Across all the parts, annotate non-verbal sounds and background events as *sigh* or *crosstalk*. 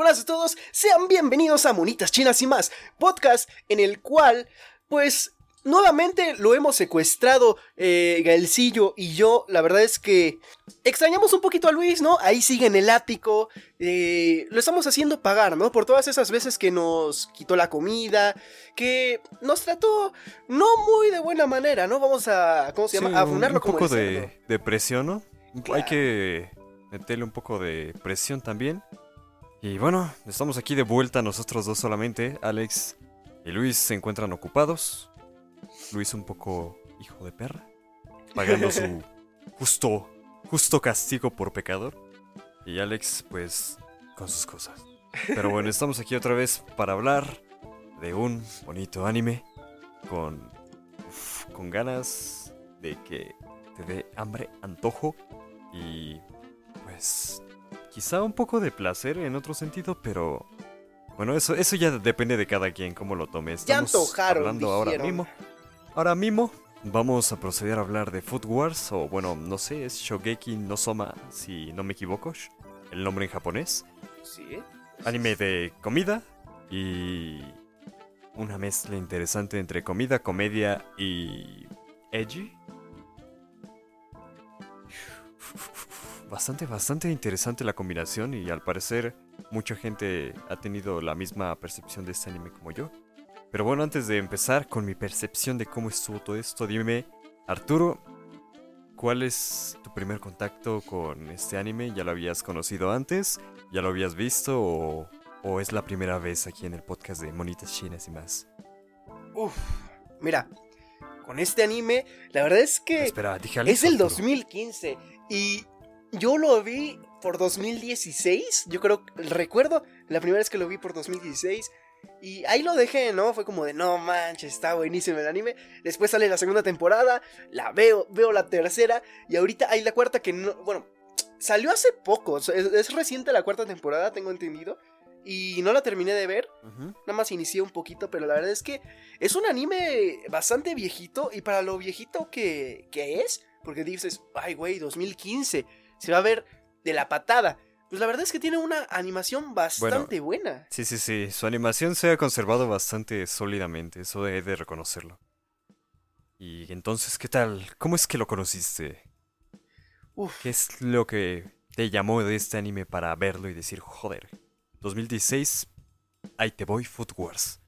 buenas a todos, sean bienvenidos a Monitas Chinas y más, podcast en el cual, pues, nuevamente lo hemos secuestrado eh, Gaelcillo y yo, la verdad es que extrañamos un poquito a Luis, ¿no? Ahí sigue en el ático, eh, lo estamos haciendo pagar, ¿no? Por todas esas veces que nos quitó la comida, que nos trató no muy de buena manera, ¿no? Vamos a, ¿cómo se llama? a un, un poco de, de, presión, ¿no? Hay que meterle un poco de presión también. Y bueno, estamos aquí de vuelta nosotros dos solamente. Alex y Luis se encuentran ocupados. Luis un poco hijo de perra, pagando su *laughs* justo, justo castigo por pecador. Y Alex, pues, con sus cosas. Pero bueno, *laughs* estamos aquí otra vez para hablar de un bonito anime con, con ganas de que te dé hambre, antojo y pues Quizá un poco de placer en otro sentido, pero bueno, eso, eso ya depende de cada quien cómo lo tome. Estamos hablando ahora mismo. Ahora mismo vamos a proceder a hablar de Food Wars, o bueno, no sé, es Shogeki no Soma, si no me equivoco, el nombre en japonés. Sí. Anime de comida y una mezcla interesante entre comida, comedia y edgy bastante, bastante interesante la combinación y al parecer mucha gente ha tenido la misma percepción de este anime como yo. Pero bueno, antes de empezar con mi percepción de cómo estuvo todo esto, dime, Arturo, ¿cuál es tu primer contacto con este anime? ¿Ya lo habías conocido antes? ¿Ya lo habías visto? ¿O, es la primera vez aquí en el podcast de Monitas Chinas y más? Uf, mira, con este anime, la verdad es que Espera, es el 2015 y yo lo vi por 2016. Yo creo, recuerdo la primera vez que lo vi por 2016. Y ahí lo dejé, ¿no? Fue como de, no manches, está buenísimo el anime. Después sale la segunda temporada, la veo, veo la tercera. Y ahorita hay la cuarta que no, bueno, salió hace poco. Es, reciente la cuarta temporada, tengo entendido. Y no la terminé de ver. Nada más inicié un poquito, pero la verdad es que es un anime bastante viejito. Y para lo viejito que, que es, porque dices, ay, güey, 2015 se va a ver de la patada. Pues la verdad es que tiene una animación bastante buena. Sí, sí, sí. Su animación se ha conservado bastante sólidamente. Eso he de reconocerlo. Y entonces, ¿qué tal? ¿Cómo es que lo conociste? Uf. ¿Qué es lo que te llamó de este anime para verlo y decir, joder, 2016, ahí te voy, Food Wars?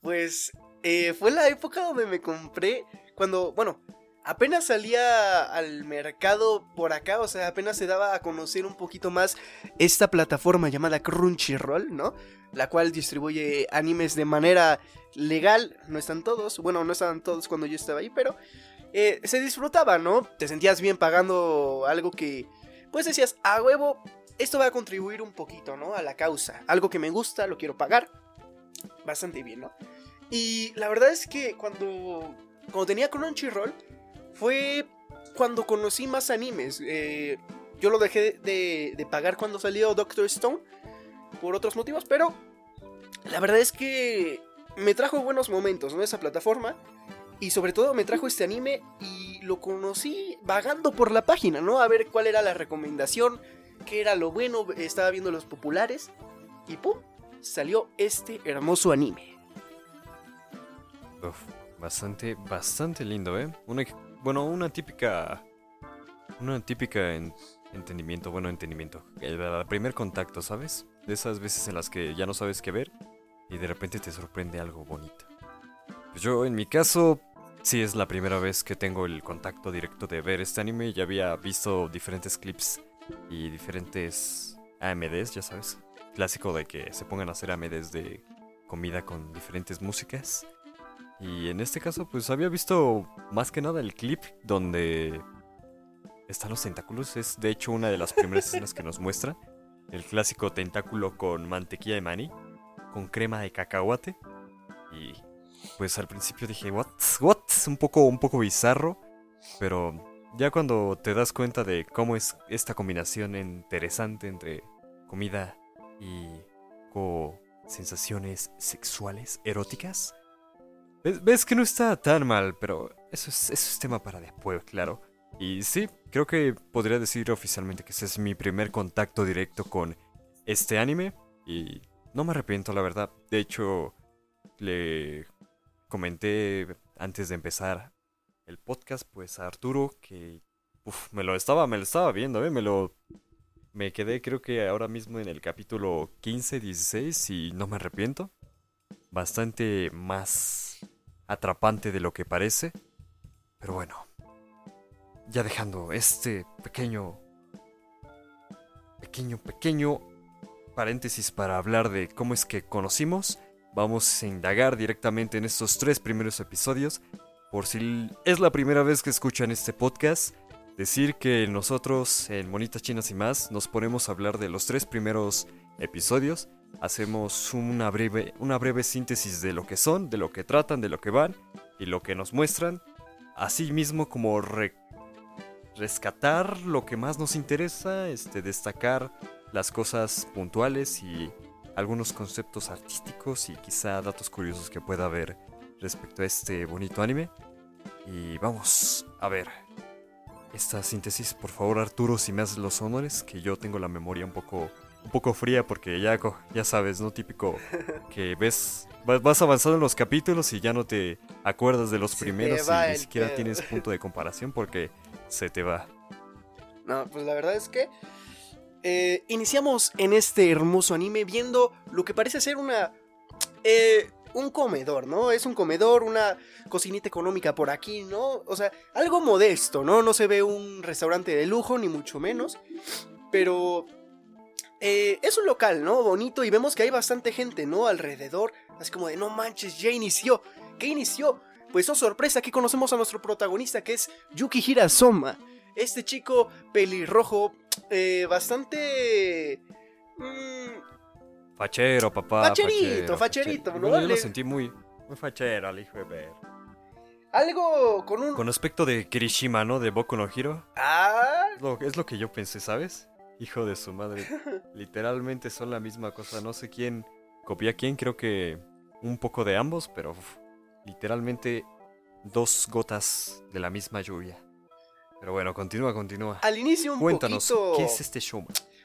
Pues eh, fue la época donde me compré, cuando, bueno, apenas salía al mercado por acá, o sea, apenas se daba a conocer un poquito más esta plataforma llamada Crunchyroll, ¿no? La cual distribuye animes de manera legal, no están todos, bueno, no estaban todos cuando yo estaba ahí, pero eh, se disfrutaba, ¿no? Te sentías bien pagando algo que, pues decías, a huevo, esto va a contribuir un poquito, ¿no? A la causa, algo que me gusta, lo quiero pagar, bastante bien, ¿no? Y la verdad es que cuando, cuando tenía Crunchyroll, fue cuando conocí más animes. Eh, yo lo dejé de, pagar cuando salió Doctor Stone por otros motivos, pero la verdad es que me trajo buenos momentos, ¿no? Esa plataforma. Y sobre todo me trajo este anime y lo conocí vagando por la página, ¿no? A ver cuál era la recomendación, qué era lo bueno, estaba viendo los populares y ¡pum! Salió este hermoso anime. bastante, bastante lindo, ¿eh? Una bueno, una típica. Una típica entendimiento, bueno, entendimiento. El, primer contacto, ¿sabes? De esas veces en las que ya no sabes qué ver y de repente te sorprende algo bonito. Pues yo, en mi caso, sí es la primera vez que tengo el contacto directo de ver este anime. Ya había visto diferentes clips y diferentes AMDs, ya sabes. Clásico de que se pongan a hacer AMDs de comida con diferentes músicas. Y en este caso, pues había visto más que nada el clip donde están los tentáculos. Es de hecho una de las primeras *laughs* escenas que nos muestra. El clásico tentáculo con mantequilla de maní, con crema de cacahuate. Y pues al principio dije, ¿what? ¿What? Un poco, un poco bizarro. Pero ya cuando te das cuenta de cómo es esta combinación interesante entre comida y sensaciones sexuales, eróticas, Ves, que no está tan mal, pero eso es, eso es tema para después, claro. Y sí, creo que podría decir oficialmente que ese es mi primer contacto directo con este anime. Y no me arrepiento, la verdad. De hecho, le comenté antes de empezar el podcast, pues a Arturo, que me lo estaba, me lo estaba viendo, ¿eh? me lo me quedé creo que ahora mismo en el capítulo 15, 16 y no me arrepiento. Bastante más atrapante de lo que parece. Pero bueno, ya dejando este pequeño, pequeño, pequeño paréntesis para hablar de cómo es que conocimos, vamos a indagar directamente en estos tres primeros episodios. Por si es la primera vez que escuchan este podcast, decir que nosotros en Monitas Chinas y más nos ponemos a hablar de los tres primeros episodios. Hacemos una breve, una breve síntesis de lo que son, de lo que tratan, de lo que van y lo que nos muestran. Así mismo como rescatar lo que más nos interesa, este, destacar las cosas puntuales y algunos conceptos artísticos y quizá datos curiosos que pueda haber respecto a este bonito anime. Y vamos a ver esta síntesis, por favor Arturo, si me haces los honores, que yo tengo la memoria un poco, un poco fría porque ya, ya sabes, ¿no? Típico que ves, vas avanzando en los capítulos y ya no te acuerdas de los primeros y ni siquiera tienes punto de comparación porque se te va. No, pues la verdad es que eh, iniciamos en este hermoso anime viendo lo que parece ser una... Eh, un comedor, ¿no? Es un comedor, una cocinita económica por aquí, ¿no? O sea, algo modesto, ¿no? No se ve un restaurante de lujo, ni mucho menos. Pero eh, es un local, ¿no? Bonito y vemos que hay bastante gente, ¿no? Alrededor. Así como de, no manches, ya inició. ¿Qué inició? Pues, oh sorpresa, aquí conocemos a nuestro protagonista que es Yuki Hirasoma. Este chico pelirrojo, eh, bastante... Mmm, Fachero, papá. Facherito, facherito, ¿no? yo lo sentí muy, muy fachero al hijo de ver. Algo con un. Con aspecto de Kirishima, ¿no? De Boku no Hiro. Ah. es lo que yo pensé, ¿sabes? Hijo de su madre. *laughs* Literalmente son la misma cosa. No sé quién copia a quién, creo que un poco de ambos, pero literalmente dos gotas de la misma lluvia. Pero bueno, continúa, continúa. Al inicio un Cuéntanos, ¿qué es este show?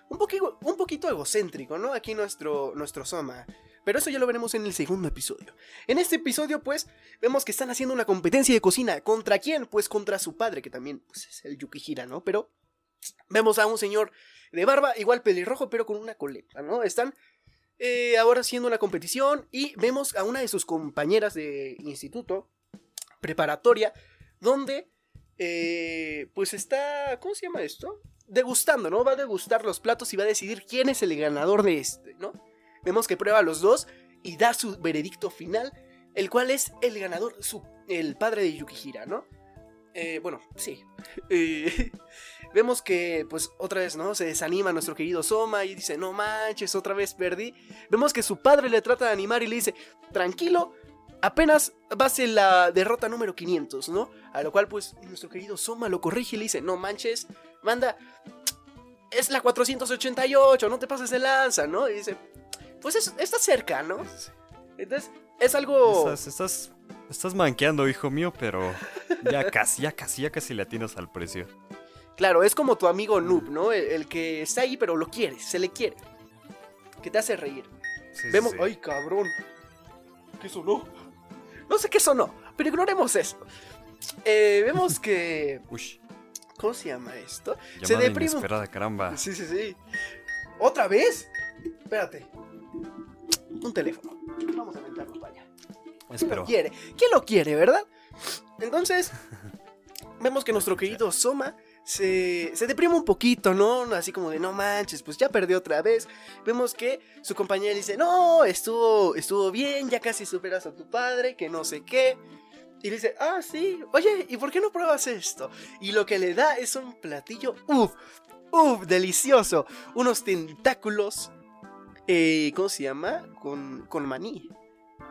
un, poquito, un poquito egocéntrico, ¿no? Aquí nuestro, nuestro Soma. Pero eso ya lo veremos en el segundo episodio. En este episodio, pues, vemos que están haciendo una competencia de cocina. ¿Contra quién? Pues contra su padre, que también pues, es el Yukihira, ¿no? Pero vemos a un señor de barba, igual pelirrojo, pero con una coleta, ¿no? Están eh, ahora haciendo una competición y vemos a una de sus compañeras de instituto preparatoria, donde, eh, pues está, ¿cómo se llama esto? degustando, ¿no? Va a degustar los platos y va a decidir quién es el ganador de este, ¿no? Vemos que prueba los dos y da su veredicto final, el cual es el ganador, su, el padre de Yukihira, ¿no? Eh, bueno, sí. *laughs* Eh, vemos que, pues, otra vez, ¿no? Se desanima nuestro querido Soma y dice, no manches, otra vez perdí. Vemos que su padre le trata de animar y le dice, tranquilo, apenas va a ser la derrota número 500, ¿no? A lo cual, pues, nuestro querido Soma lo corrige y le dice, no manches, manda, es la 488, no te pases de lanza, ¿no? Y dice, pues está cerca, ¿no? Entonces, es algo... Estás, estás, estás manqueando, hijo mío, pero ya casi, ya casi, ya casi le atinas al precio. Claro, es como tu amigo Noob, ¿no? El, que está ahí, pero lo quiere, se le quiere. Que te hace reír. Vemos... ¡Ay, cabrón! ¿Qué sonó? *laughs* No sé qué sonó, pero ignoremos eso. Eh, vemos que... *laughs* Uy. ¿Cómo se llama esto? se deprime. Inesperada, caramba. Sí, sí, sí. ¿Otra vez? Espérate. Un teléfono. Vamos a meterlo para allá. ¿Quién lo quiere? ¿Quién lo quiere, verdad? Entonces, *laughs* vemos que nuestro querido Soma se, se, deprime un poquito, ¿no? Así como de no manches, pues ya perdió otra vez. Vemos que su compañera dice, no, estuvo, estuvo bien, ya casi superas a tu padre, que no sé qué. Y le dice, ah, sí, oye, ¿y por qué no pruebas esto? Y lo que le da es un platillo, uff, uff, delicioso. Unos tentáculos, eh, ¿cómo se llama? Con, con maní.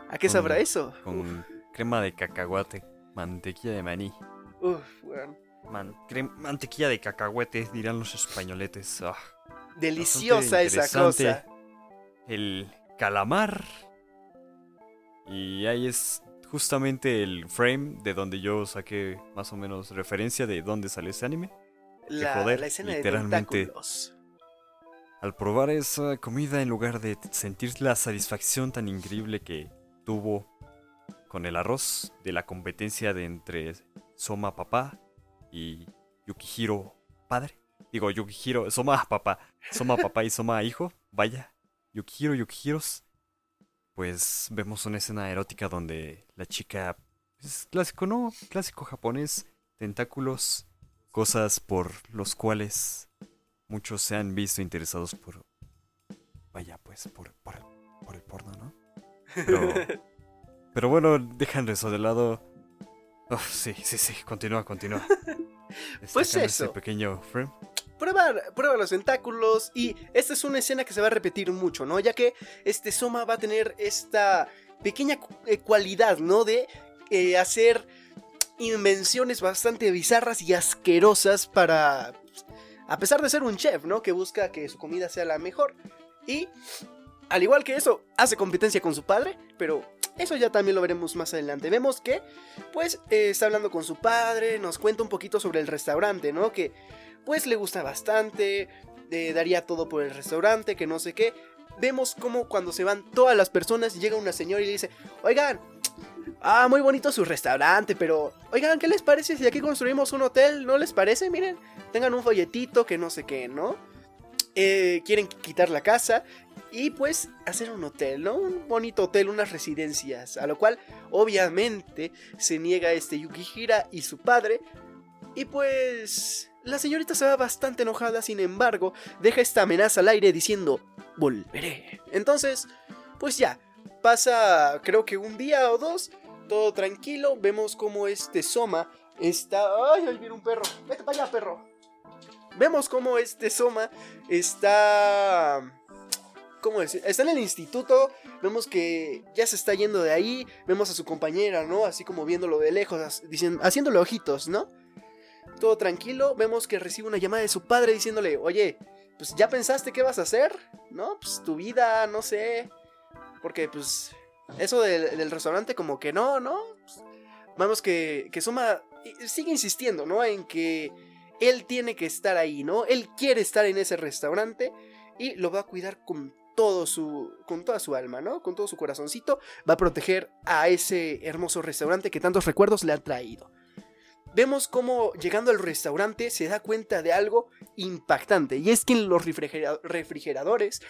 ¿A qué sabrá eso? Con crema de cacahuate, mantequilla de maní. Uff, bueno. Mantequilla de cacahuete, dirán los españoletes. Ah, Deliciosa esa cosa. El calamar. Y ahí es justamente el frame de donde yo saqué más o menos referencia de dónde sale ese anime. La, joder, la escena literalmente. De al probar esa comida en lugar de sentir la satisfacción tan increíble que tuvo con el arroz de la competencia de entre Soma papá y Yukihiro padre. Digo, Yukihiro, Soma papá, Soma papá y Soma hijo. Vaya, Yukihiro, Yukihiros. Pues vemos una escena erótica donde la chica es clásico, ¿no? Clásico japonés, tentáculos, cosas por los cuales muchos se han visto interesados por... Vaya, pues, por, por, por el porno, ¿no? Pero, *laughs* pero bueno, dejan eso de lado. Oh, sí, sí, sí, continúa, continúa. Pues eso. Pequeño frame. Prueba, prueba los tentáculos y esta es una escena que se va a repetir mucho, ¿no? Ya que este Soma va a tener esta pequeña eh, cualidad, ¿no? De eh, hacer invenciones bastante bizarras y asquerosas para... A pesar de ser un chef, ¿no? Que busca que su comida sea la mejor. Y, al igual que eso, hace competencia con su padre, pero eso ya también lo veremos más adelante. Vemos que, pues, eh, está hablando con su padre, nos cuenta un poquito sobre el restaurante, ¿no? Que pues le gusta bastante, eh, daría todo por el restaurante, que no sé qué. Vemos como cuando se van todas las personas, llega una señora y le dice, oigan, ah, muy bonito su restaurante, pero, oigan, ¿qué les parece si aquí construimos un hotel? ¿No les parece? Miren, tengan un folletito, que no sé qué, ¿no? Eh, quieren quitar la casa y pues hacer un hotel, ¿no? Un bonito hotel, unas residencias, a lo cual obviamente se niega este Yukihira y su padre. Y pues la señorita se va bastante enojada, sin embargo, deja esta amenaza al aire diciendo, volveré. Entonces, pues ya, pasa creo que un día o dos, todo tranquilo, vemos como este Soma está... ¡Ay, ahí viene un perro! ¡Vete para allá, perro! Vemos como este Soma está... ¿Cómo decir? Está en el instituto, vemos que ya se está yendo de ahí, vemos a su compañera, ¿no? Así como viéndolo de lejos, diciendo, haciéndole ojitos, ¿no? Todo tranquilo, vemos que recibe una llamada de su padre diciéndole, oye, pues ya pensaste qué vas a hacer, ¿no? Pues tu vida, no sé. Porque pues eso del, restaurante como que no, ¿no? Pues, vemos que, que Soma eh, sigue insistiendo, ¿no? En que él tiene que estar ahí, ¿no? Él quiere estar en ese restaurante y lo va a cuidar con todo su con toda su alma, ¿no? Con todo su corazoncito va a proteger a ese hermoso restaurante que tantos recuerdos le han traído. Vemos cómo llegando al restaurante se da cuenta de algo impactante y es que en los refrigera- refrigeradores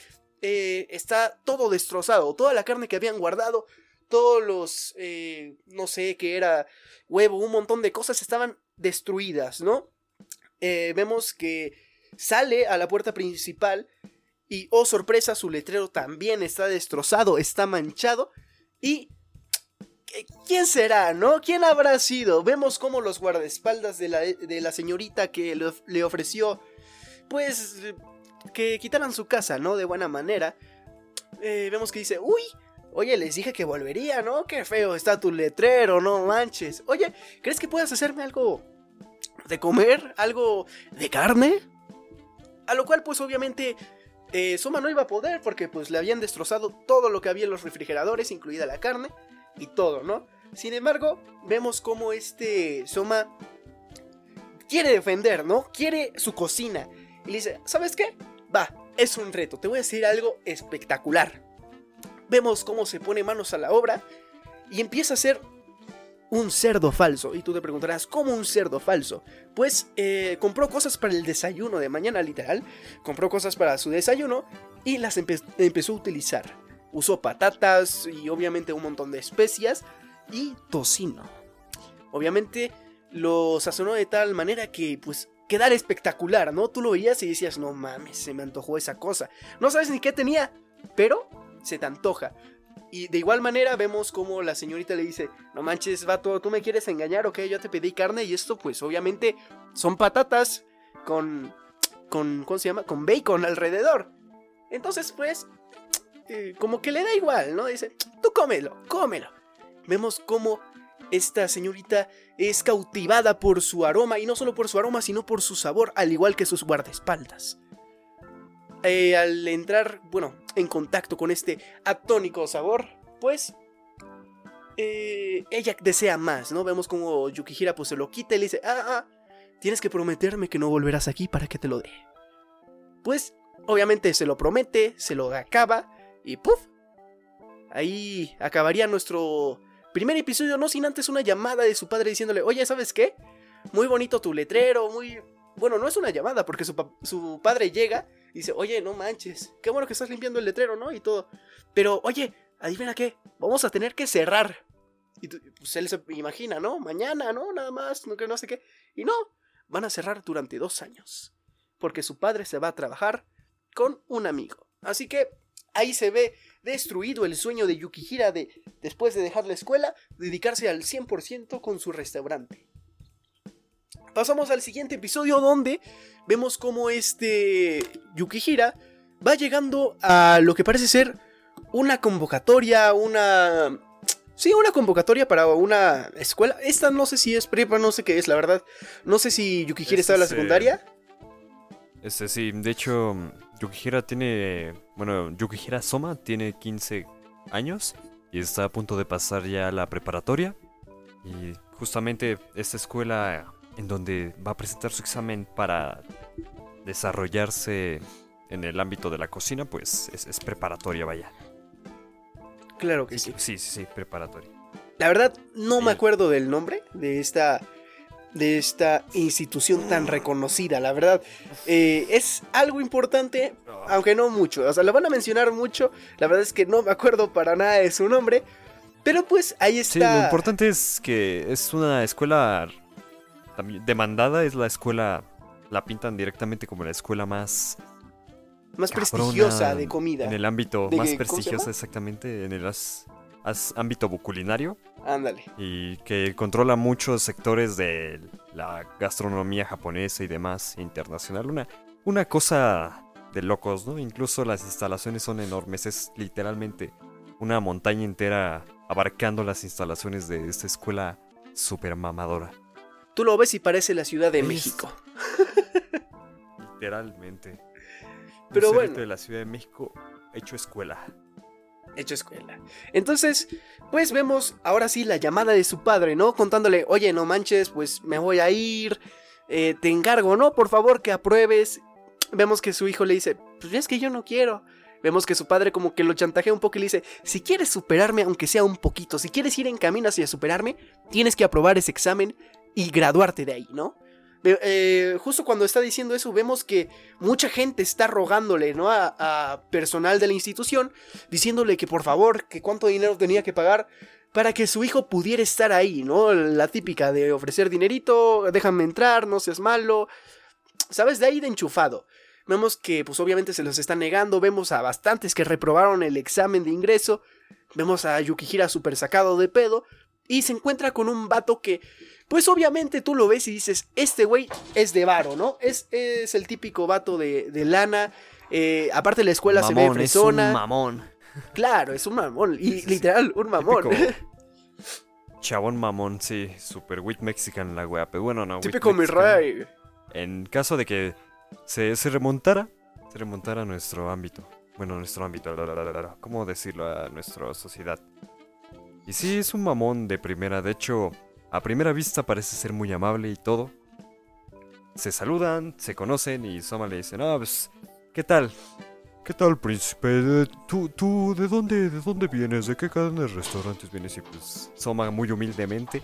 eh, está todo destrozado, toda la carne que habían guardado, todos los, eh, no sé qué era, huevo, un montón de cosas estaban destruidas, ¿no? Eh, vemos que sale a la puerta principal y, oh sorpresa, su letrero también está destrozado, está manchado y... ¿qué- ¿Quién será, no? ¿Quién habrá sido? Vemos como los guardaespaldas de la, de la señorita que le, of- le ofreció, pues, que quitaran su casa, ¿no? De buena manera. Eh, vemos que dice, uy, oye, les dije que volvería, ¿no? Qué feo está tu letrero, no manches. Oye, ¿crees que puedas hacerme algo de comer? ¿Algo de carne? A lo cual, pues, obviamente, eh, Soma no iba a poder porque, pues, le habían destrozado todo lo que había en los refrigeradores, incluida la carne y todo, ¿no? Sin embargo, vemos como este Soma quiere defender, ¿no? Quiere su cocina. Y le dice, ¿sabes qué? Va, es un reto, te voy a decir algo espectacular. Vemos cómo se pone manos a la obra y empieza a hacer un cerdo falso. Y tú te preguntarás, ¿cómo un cerdo falso? Pues eh, compró cosas para el desayuno de mañana, literal. Compró cosas para su desayuno y las empe- empezó a utilizar. Usó patatas y obviamente un montón de especias y tocino. Obviamente lo sazonó de tal manera que pues quedara espectacular, ¿no? Tú lo veías y decías, no mames, se me antojó esa cosa. No sabes ni qué tenía, pero se te antoja. Y de igual manera vemos como la señorita le dice, no manches, vato, tú me quieres engañar, ok, yo te pedí carne y esto pues obviamente son patatas con, con, ¿cómo se llama? Con bacon alrededor. Entonces pues, eh, como que le da igual, ¿no? Dice, tú cómelo, cómelo. Vemos cómo esta señorita es cautivada por su aroma, y no solo por su aroma, sino por su sabor, al igual que sus guardaespaldas. Eh, al entrar, bueno, en contacto con este atónico sabor, pues eh, ella desea más, ¿no? Vemos como Yukihira pues se lo quita y le dice, ah, ah, tienes que prometerme que no volverás aquí para que te lo dé. Pues obviamente se lo promete, se lo acaba y ¡puf! Ahí acabaría nuestro primer episodio, no sin antes una llamada de su padre diciéndole, oye, ¿sabes qué? Muy bonito tu letrero, muy... Bueno, no es una llamada porque su, su padre llega dice, oye, no manches, qué bueno que estás limpiando el letrero, ¿no? Y todo. Pero, oye, adivina qué, vamos a tener que cerrar. Y pues él se imagina, ¿no? Mañana, ¿no? Nada más, no, que no sé qué. Y no, van a cerrar durante dos años. Porque su padre se va a trabajar con un amigo. Así que ahí se ve destruido el sueño de Yukihira de, después de dejar la escuela, dedicarse al 100% con su restaurante. Pasamos al siguiente episodio donde vemos cómo este Yukihira va llegando a lo que parece ser una convocatoria, una... Sí, una convocatoria para una escuela. Esta no sé si es prepa, no sé qué es, la verdad. No sé si Yukihira está en la secundaria. Este sí, de hecho, Yukihira tiene. Bueno, Yukihira Soma tiene 15 años y está a punto de pasar ya a la preparatoria. Y justamente esta escuela en donde va a presentar su examen para desarrollarse en el ámbito de la cocina, pues es, preparatoria, vaya. Claro que sí. Sí, sí, sí, preparatoria. La verdad, no me acuerdo del nombre de esta de esta institución tan reconocida. La verdad, eh, es algo importante, aunque no mucho. O sea, lo van a mencionar mucho. La verdad es que no me acuerdo para nada de su nombre. Pero pues ahí está. Sí, lo importante es que es una escuela demandada. Es la escuela. La pintan directamente como la escuela más. Más prestigiosa de comida. En el ámbito más prestigiosa, exactamente. En el ámbito culinario. Ándale. Y que controla muchos sectores de la gastronomía japonesa y demás internacional. Una, una cosa de locos, ¿no? Incluso las instalaciones son enormes. Es literalmente una montaña entera abarcando las instalaciones de esta escuela super mamadora. Tú lo ves y parece la Ciudad de México. Literalmente. Pero bueno. de la Ciudad de México hecho escuela hecho escuela. Entonces, pues vemos ahora sí la llamada de su padre, ¿no? Contándole, oye, no manches, pues me voy a ir, eh, te encargo, ¿no? Por favor, que apruebes. Vemos que su hijo le dice, pues es que yo no quiero. Vemos que su padre como que lo chantajea un poco y le dice, si quieres superarme, aunque sea un poquito, si quieres ir en camino hacia superarme, tienes que aprobar ese examen y graduarte de ahí, ¿no? Eh, justo cuando está diciendo eso, vemos que mucha gente está rogándole, ¿no? A, personal de la institución, diciéndole que por favor, que cuánto dinero tenía que pagar para que su hijo pudiera estar ahí, ¿no? La típica de ofrecer dinerito, déjame entrar, no seas malo. ¿Sabes? De ahí de enchufado. Vemos que, pues obviamente se los está negando, vemos a bastantes que reprobaron el examen de ingreso, vemos a Yukihira super sacado de pedo, y se encuentra con un vato que pues obviamente tú lo ves y dices, este güey es de varo, ¿no? Es, es el típico vato de, lana. Eh, aparte la escuela se ve fresona. Es un mamón. Claro, es un mamón. Y literal, un mamón. chabón mamón, sí. Super wit mexican la wea. Pero bueno, no. Típico mi rey. En caso de que se, se remontara, se remontara a nuestro ámbito. Bueno, nuestro ámbito. ¿Cómo decirlo? A nuestra sociedad. Y sí, es un mamón de primera. De hecho, a primera vista parece ser muy amable y todo. Se saludan, se conocen y Soma le dice, no, pues, ¿qué tal? ¿Qué tal, príncipe? ¿Tú, tú de dónde, de dónde vienes? ¿De qué cadena de restaurantes vienes? Y pues Soma muy humildemente.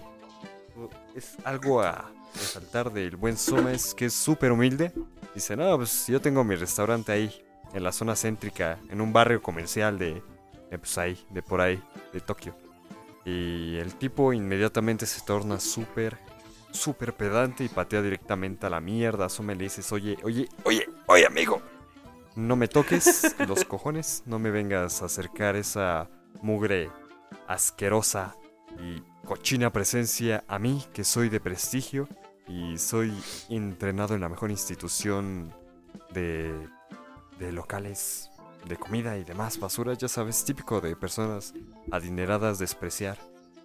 Es algo a resaltar del buen Soma, es que es súper humilde. Dice, no, pues yo tengo mi restaurante ahí, en la zona céntrica, en un barrio comercial de, pues ahí, de por ahí, de Tokio. Y el tipo inmediatamente se torna súper, súper pedante y patea directamente a la mierda. me le dices, oye, oye, oye, oye amigo. No me toques *laughs* los cojones, no me vengas a acercar esa mugre asquerosa y cochina presencia a mí, que soy de prestigio y soy entrenado en la mejor institución de, de locales de comida y demás basura, ya sabes, típico de personas adineradas despreciar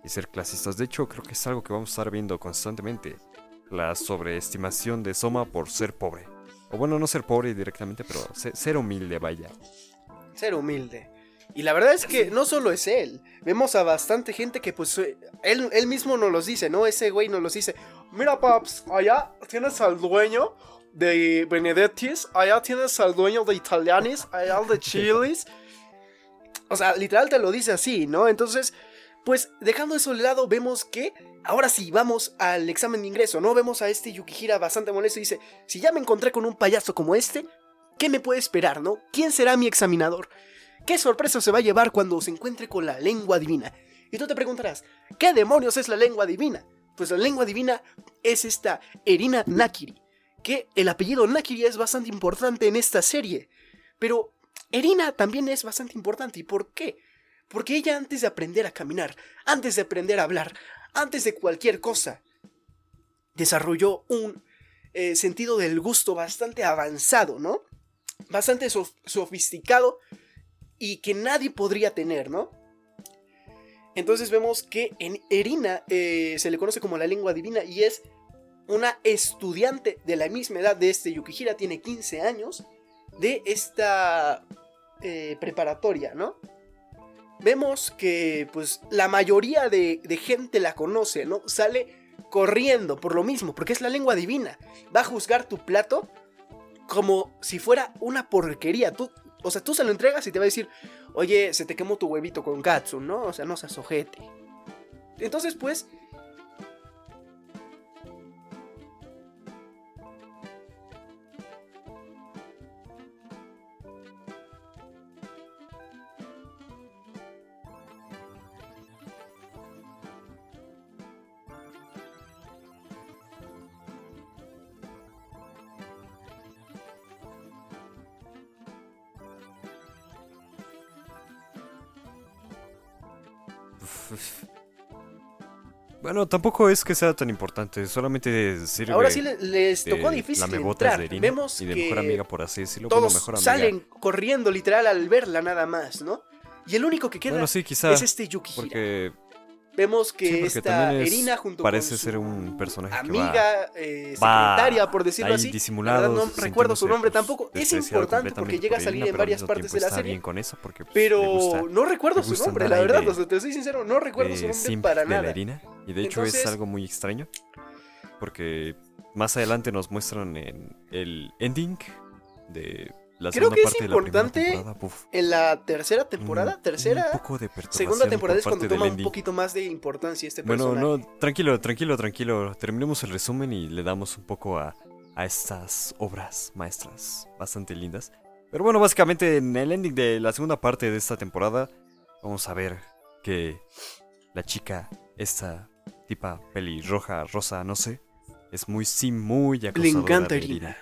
y ser clasistas. De hecho, creo que es algo que vamos a estar viendo constantemente. La sobreestimación de Soma por ser pobre. O bueno, no ser pobre directamente, pero ser, humilde, vaya. Ser humilde. Y la verdad es que no solo es él. Vemos a bastante gente que pues él, él mismo nos los dice, ¿no? Ese güey nos los dice. Mira, paps, allá tienes al dueño de Benedettis, allá tienes al dueño de Italianis, allá de *laughs* Chilis. O sea, literal te lo dice así, ¿no? Entonces, pues dejando eso de lado, vemos que ahora sí, vamos al examen de ingreso, ¿no? Vemos a este Yukihira bastante molesto y dice, si ya me encontré con un payaso como este, ¿qué me puede esperar, no? ¿Quién será mi examinador? ¿Qué sorpresa se va a llevar cuando se encuentre con la lengua divina? Y tú te preguntarás, ¿qué demonios es la lengua divina? Pues la lengua divina es esta Erina Nakiri, que el apellido Nakiri es bastante importante en esta serie. Pero Erina también es bastante importante. ¿Y por qué? Porque ella antes de aprender a caminar, antes de aprender a hablar, antes de cualquier cosa, desarrolló un eh, sentido del gusto bastante avanzado, ¿no? Bastante sofisticado y que nadie podría tener, ¿no? Entonces vemos que en Erina eh, se le conoce como la lengua divina y es una estudiante de la misma edad de este Yukihira, tiene 15 años, de esta eh, preparatoria, ¿no? Vemos que pues la mayoría de, de gente la conoce, ¿no? Sale corriendo por lo mismo, porque es la lengua divina. Va a juzgar tu plato como si fuera una porquería. Tú, o sea, tú se lo entregas y te va a decir, oye, se te quemó tu huevito con katsu, ¿no? O sea, no seas ojete. Entonces, pues, Bueno, tampoco es que sea tan importante, solamente sirve. Ahora sí les tocó difícil entrar. De Vemos y de que mejor amiga, por así decirlo. todos bueno, mejor amiga. salen corriendo literal al verla nada más, ¿no? Y el único que queda Bueno, sí, quizá. es este Yukihira. Porque Vemos que Sí, esta Erina junto parece con su ser un personaje que amiga, eh, va secretaria, por decirlo ahí así. disimulado, no recuerdo su nombre pues, tampoco. Es importante porque llega a salir Irina, en varias partes de la serie. bien con eso porque pues, Pero gusta, no recuerdo su nombre, la verdad. de- o sea, te soy sincero, no recuerdo su nombre para nada. Irina. Y de hecho Entonces- es algo muy extraño. Porque más adelante nos muestran en el ending de la Creo que es la importante temporada. Uf, En la tercera temporada, un- tercera, un poco de segunda temporada por es cuando toma un poquito más de importancia este Bueno, personaje. no, tranquilo, tranquilo, tranquilo. Terminemos el resumen y le damos un poco a, a estas obras maestras bastante lindas. Pero bueno, básicamente en el ending de la segunda parte de esta temporada vamos a ver que la chica, esta tipa pelirroja, rosa, no sé, es muy sí, muy Le acosadora encanta de Irina.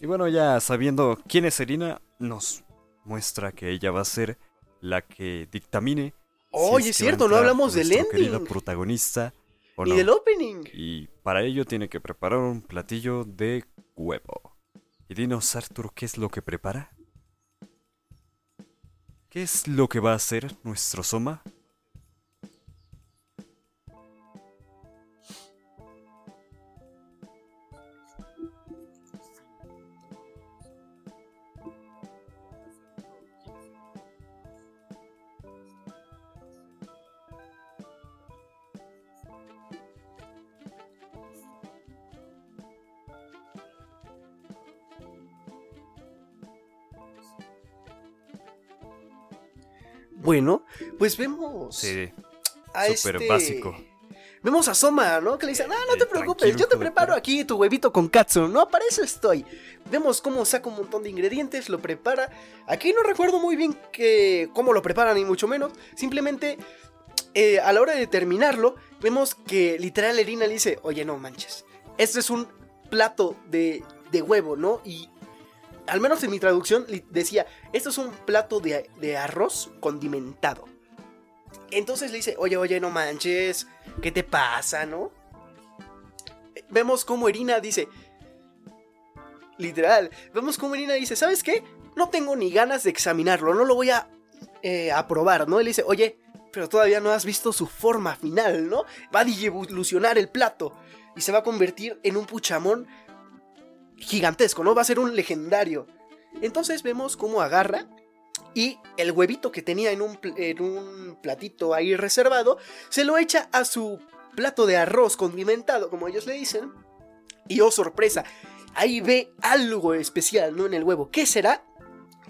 Y bueno, ya sabiendo quién es Irina, nos muestra que ella va a ser la que dictamine. si Oye, es es que a cierto, no hablamos del ending. protagonista o Ni no. del opening. Y para ello tiene que preparar un platillo de huevo. Y dinos, Arthur, ¿qué es lo que prepara? ¿Qué es lo que va a hacer nuestro Soma? Bueno, pues vemos Sí, a súper este... básico. Vemos a Soma, ¿no? Que le dice, no, no te preocupes, yo te preparo perra". aquí tu huevito con katsu, ¿no? Para eso estoy. Vemos cómo saca un montón de ingredientes, lo prepara. Aquí no recuerdo muy bien que, cómo lo preparan, ni mucho menos. Simplemente, eh, a la hora de terminarlo, vemos que literal Erina le dice, oye, no manches, este es un plato de, de huevo, ¿no? Y al menos en mi traducción decía, esto es un plato de, arroz condimentado. Entonces le dice, oye, oye, no manches, ¿qué te pasa, no? Vemos cómo Erina dice, literal, vemos cómo Erina dice, ¿sabes qué? No tengo ni ganas de examinarlo, no lo voy a eh, aprobar, ¿no? Él dice, oye, pero todavía no has visto su forma final, ¿no? Va a evolucionar el plato y se va a convertir en un puchamón gigantesco, ¿no? Va a ser un legendario. Entonces vemos cómo agarra y el huevito que tenía en un, en un platito ahí reservado, se lo echa a su plato de arroz condimentado, como ellos le dicen. Y oh sorpresa, ahí ve algo especial, ¿no? En el huevo. ¿Qué será?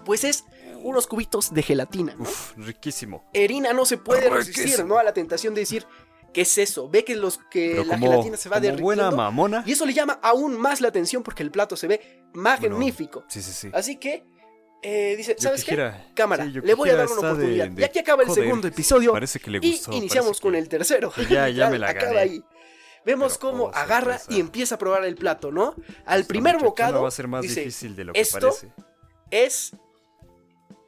Pues es unos cubitos de gelatina. ¿no? Uf, riquísimo. Erina no se puede Riquísimo. resistir, ¿no? A la tentación de decir, ¿qué es eso? Ve que, los, que Pero la como, gelatina se va como derritiendo. buena mamona. Y eso le llama aún más la atención porque el plato se ve magnífico. Sí, sí, sí. Así que, eh, dice, ¿sabes qué? Cámara, sí, le voy a dar una está de- oportunidad. de y aquí acaba el joder. segundo episodio. Parece que le Y iniciamos con que- el tercero. *laughs* ya- ya me la Acaba gané. ahí. Vemos Pero, cómo oh, agarra sorpresa. y empieza a probar el plato, ¿no? Al Esta primer bocado va a ser más dice, difícil de lo que "Esto parece. es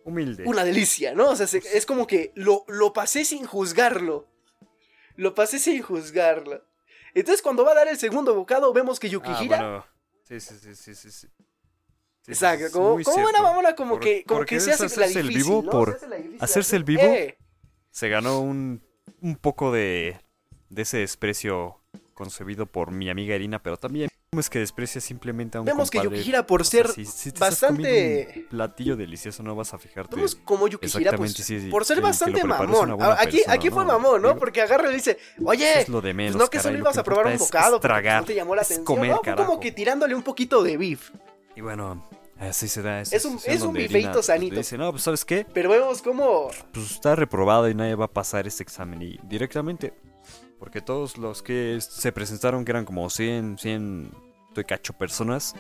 Humilde. una delicia, ¿no? O sea, se- es como que lo, lo pasé sin juzgarlo. Lo pasé sin juzgarlo. Entonces cuando va a dar el segundo bocado vemos que Ah, Yukihira... bueno. Sí, sí, sí, sí, sí. sí. Exacto, como, como buena cierto. mamona, como Por- que, como que se hace la hacerse el difícil, vivo, ¿no? por Se hace la difícil, hacerse el vivo. eh. Se ganó un, un poco de, de ese desprecio concebido por mi amiga Irina, pero también ¿cómo es que desprecia simplemente a un Vemos que? Yukihira, por O sea, ser si- si te estás bastante- un platillo delicioso no vas a fijarte. Vemos como Yukihira, pues, sí, por ser que- bastante mamón. Aquí, persona, aquí fue ¿no? mamón, ¿no? Digo, Porque agarra y le dice, oye, es lo de menos, pues no que caray, solo lo ibas a probar un bocado, pues, tragar, no te llamó la atención. comer, no, fue como que tirándole un poquito de beef. Y bueno, así se da Es un- es un bifeito pues, sanito. dice, no, pues ¿sabes qué? Pero vemos como Pues está reprobado y nadie va a pasar este examen. Y directamente, porque todos los que se presentaron, que eran como 100, 100 de cacho personas,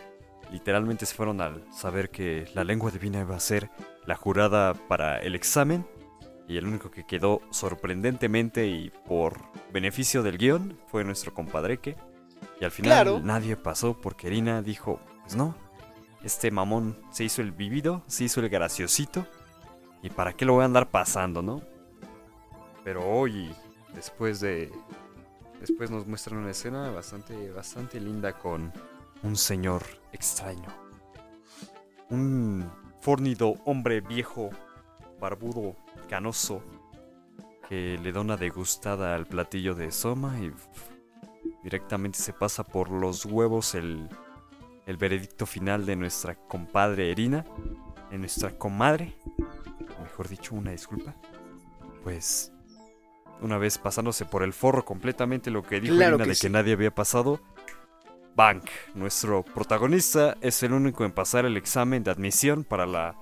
literalmente se fueron al saber que la lengua divina iba a ser la jurada para el examen. Y el único que quedó sorprendentemente y por beneficio del guion fue nuestro compadreque. Y al final Claro. nadie pasó porque Irina dijo, pues no, este mamón se hizo el vivido, se hizo el graciosito. ¿Y para qué lo voy a andar pasando, no? Pero hoy, después de... Después nos muestran una escena bastante, bastante linda con un señor extraño. Un fornido hombre viejo, barbudo, canoso, que le da una degustada al platillo de Soma y directamente se pasa por los huevos el, el veredicto final de nuestra compadre Erina, de nuestra comadre, mejor dicho, una disculpa. Pues una vez pasándose por el forro completamente lo que dijo Claro Irina que de sí. que nadie había pasado. Bank, nuestro protagonista, es el único en pasar el examen de admisión para la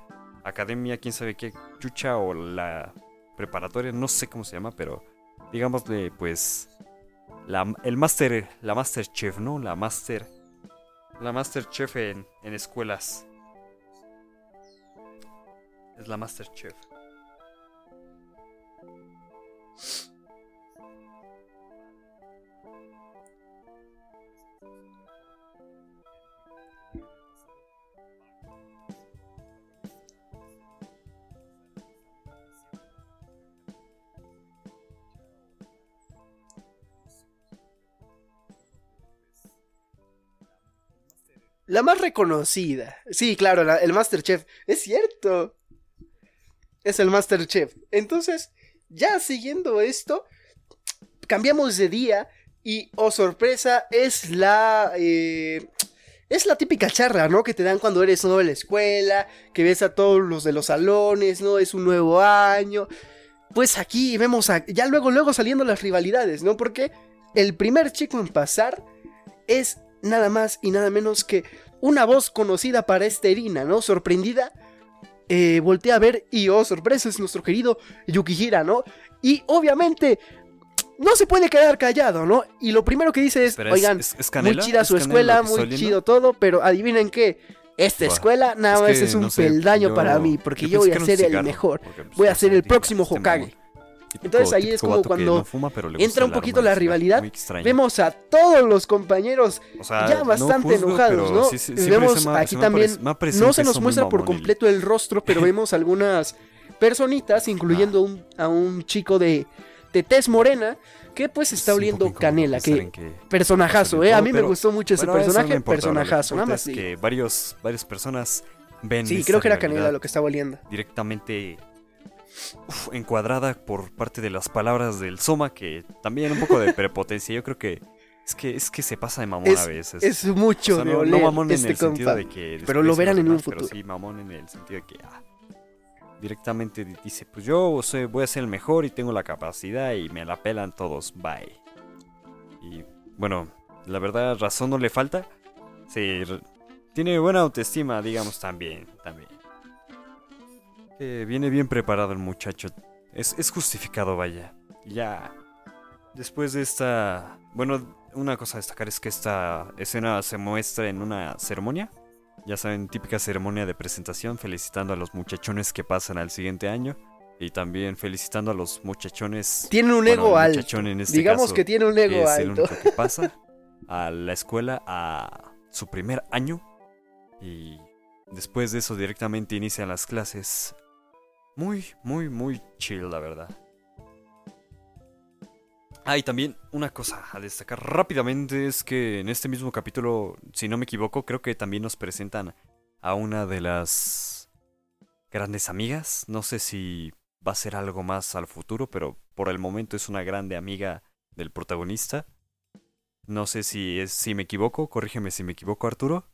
academia, quién sabe qué, chucha o la preparatoria, no sé cómo se llama, pero digámosle pues la, el máster, la master chef, ¿no? La master, la master chef en, en escuelas. Es la master chef. La más reconocida. Sí, claro, la- el Masterchef. Es cierto. Es el Masterchef. Entonces, ya siguiendo esto, cambiamos de día y, oh sorpresa, es la... eh, es la típica charla, ¿no? Que te dan cuando eres nuevo en la escuela, que ves a todos los de los salones, ¿no? Es un nuevo año. Pues aquí vemos a, ya luego, luego saliendo las rivalidades, ¿no? Porque el primer chico en pasar es nada más y nada menos que una voz conocida para esta Erina, ¿no? Sorprendida, eh, voltea a ver y, oh, sorpresa, es nuestro querido Yukihira, ¿no? Y obviamente no se puede quedar callado, ¿no? Y lo primero que dice es, Espera, ¿es- oigan, es- es canela? muy chida ¿Es su escuela, muy chido todo, pero adivinen qué, esta escuela nada es más que, es un no sé, peldaño yo- para mí, porque yo, voy a ser el mejor. pues, Voy a ser el próximo este Hokage. Típico- Entonces ahí es como cuando no fuma, entra un poquito la rivalidad. Vemos a todos los compañeros O sea, ya no bastante juzgo, enojados, ¿no? sí- sí- vemos me aquí también, no se nos muestra por completo el rostro, pero *laughs* vemos algunas personitas, incluyendo un- a un chico de, de tez morena, que pues está oliendo canela, que personajazo, eh, a mí me gustó mucho ese Bueno, eso no personaje, importa, personajazo, nada más es que varios, varias personas ven Sí, creo que era canela lo que estaba oliendo. directamente uf, encuadrada por parte de las palabras del Soma, que también un poco de *laughs* prepotencia. Yo creo que es que es que se pasa de mamón Es- a veces. Es mucho O sea, de no, no mamón en este el sentido de que pero lo verán en un demás, pero futuro. sí mamón en el sentido de que ah, directamente di- dice, pues yo soy- voy a ser el mejor y tengo la capacidad y me la pelan todos, bye. Y bueno, la verdad razón no le falta. Re- tiene buena autoestima, digamos, también, también. Viene bien preparado el muchacho. Es, es justificado, vaya. Ya. Después de esta... Bueno, una cosa a destacar es que esta escena se muestra en una ceremonia. Ya saben, típica ceremonia de presentación, felicitando a los muchachones que pasan al siguiente año. Y también felicitando a los muchachones. Tiene un ego alto. Este Digamos que tiene un ego alto. Es el único que pasa *laughs* a la escuela a su primer año. Y después de eso directamente inician las clases. Muy, muy, muy chill, la verdad. Ah, y también una cosa a destacar rápidamente es que en este mismo capítulo, si no me equivoco, creo que también nos presentan a una de las grandes amigas. No sé si va a ser algo más al futuro, pero por el momento es una grande amiga del protagonista. No sé si es si me equivoco, corrígeme si me equivoco, Arturo.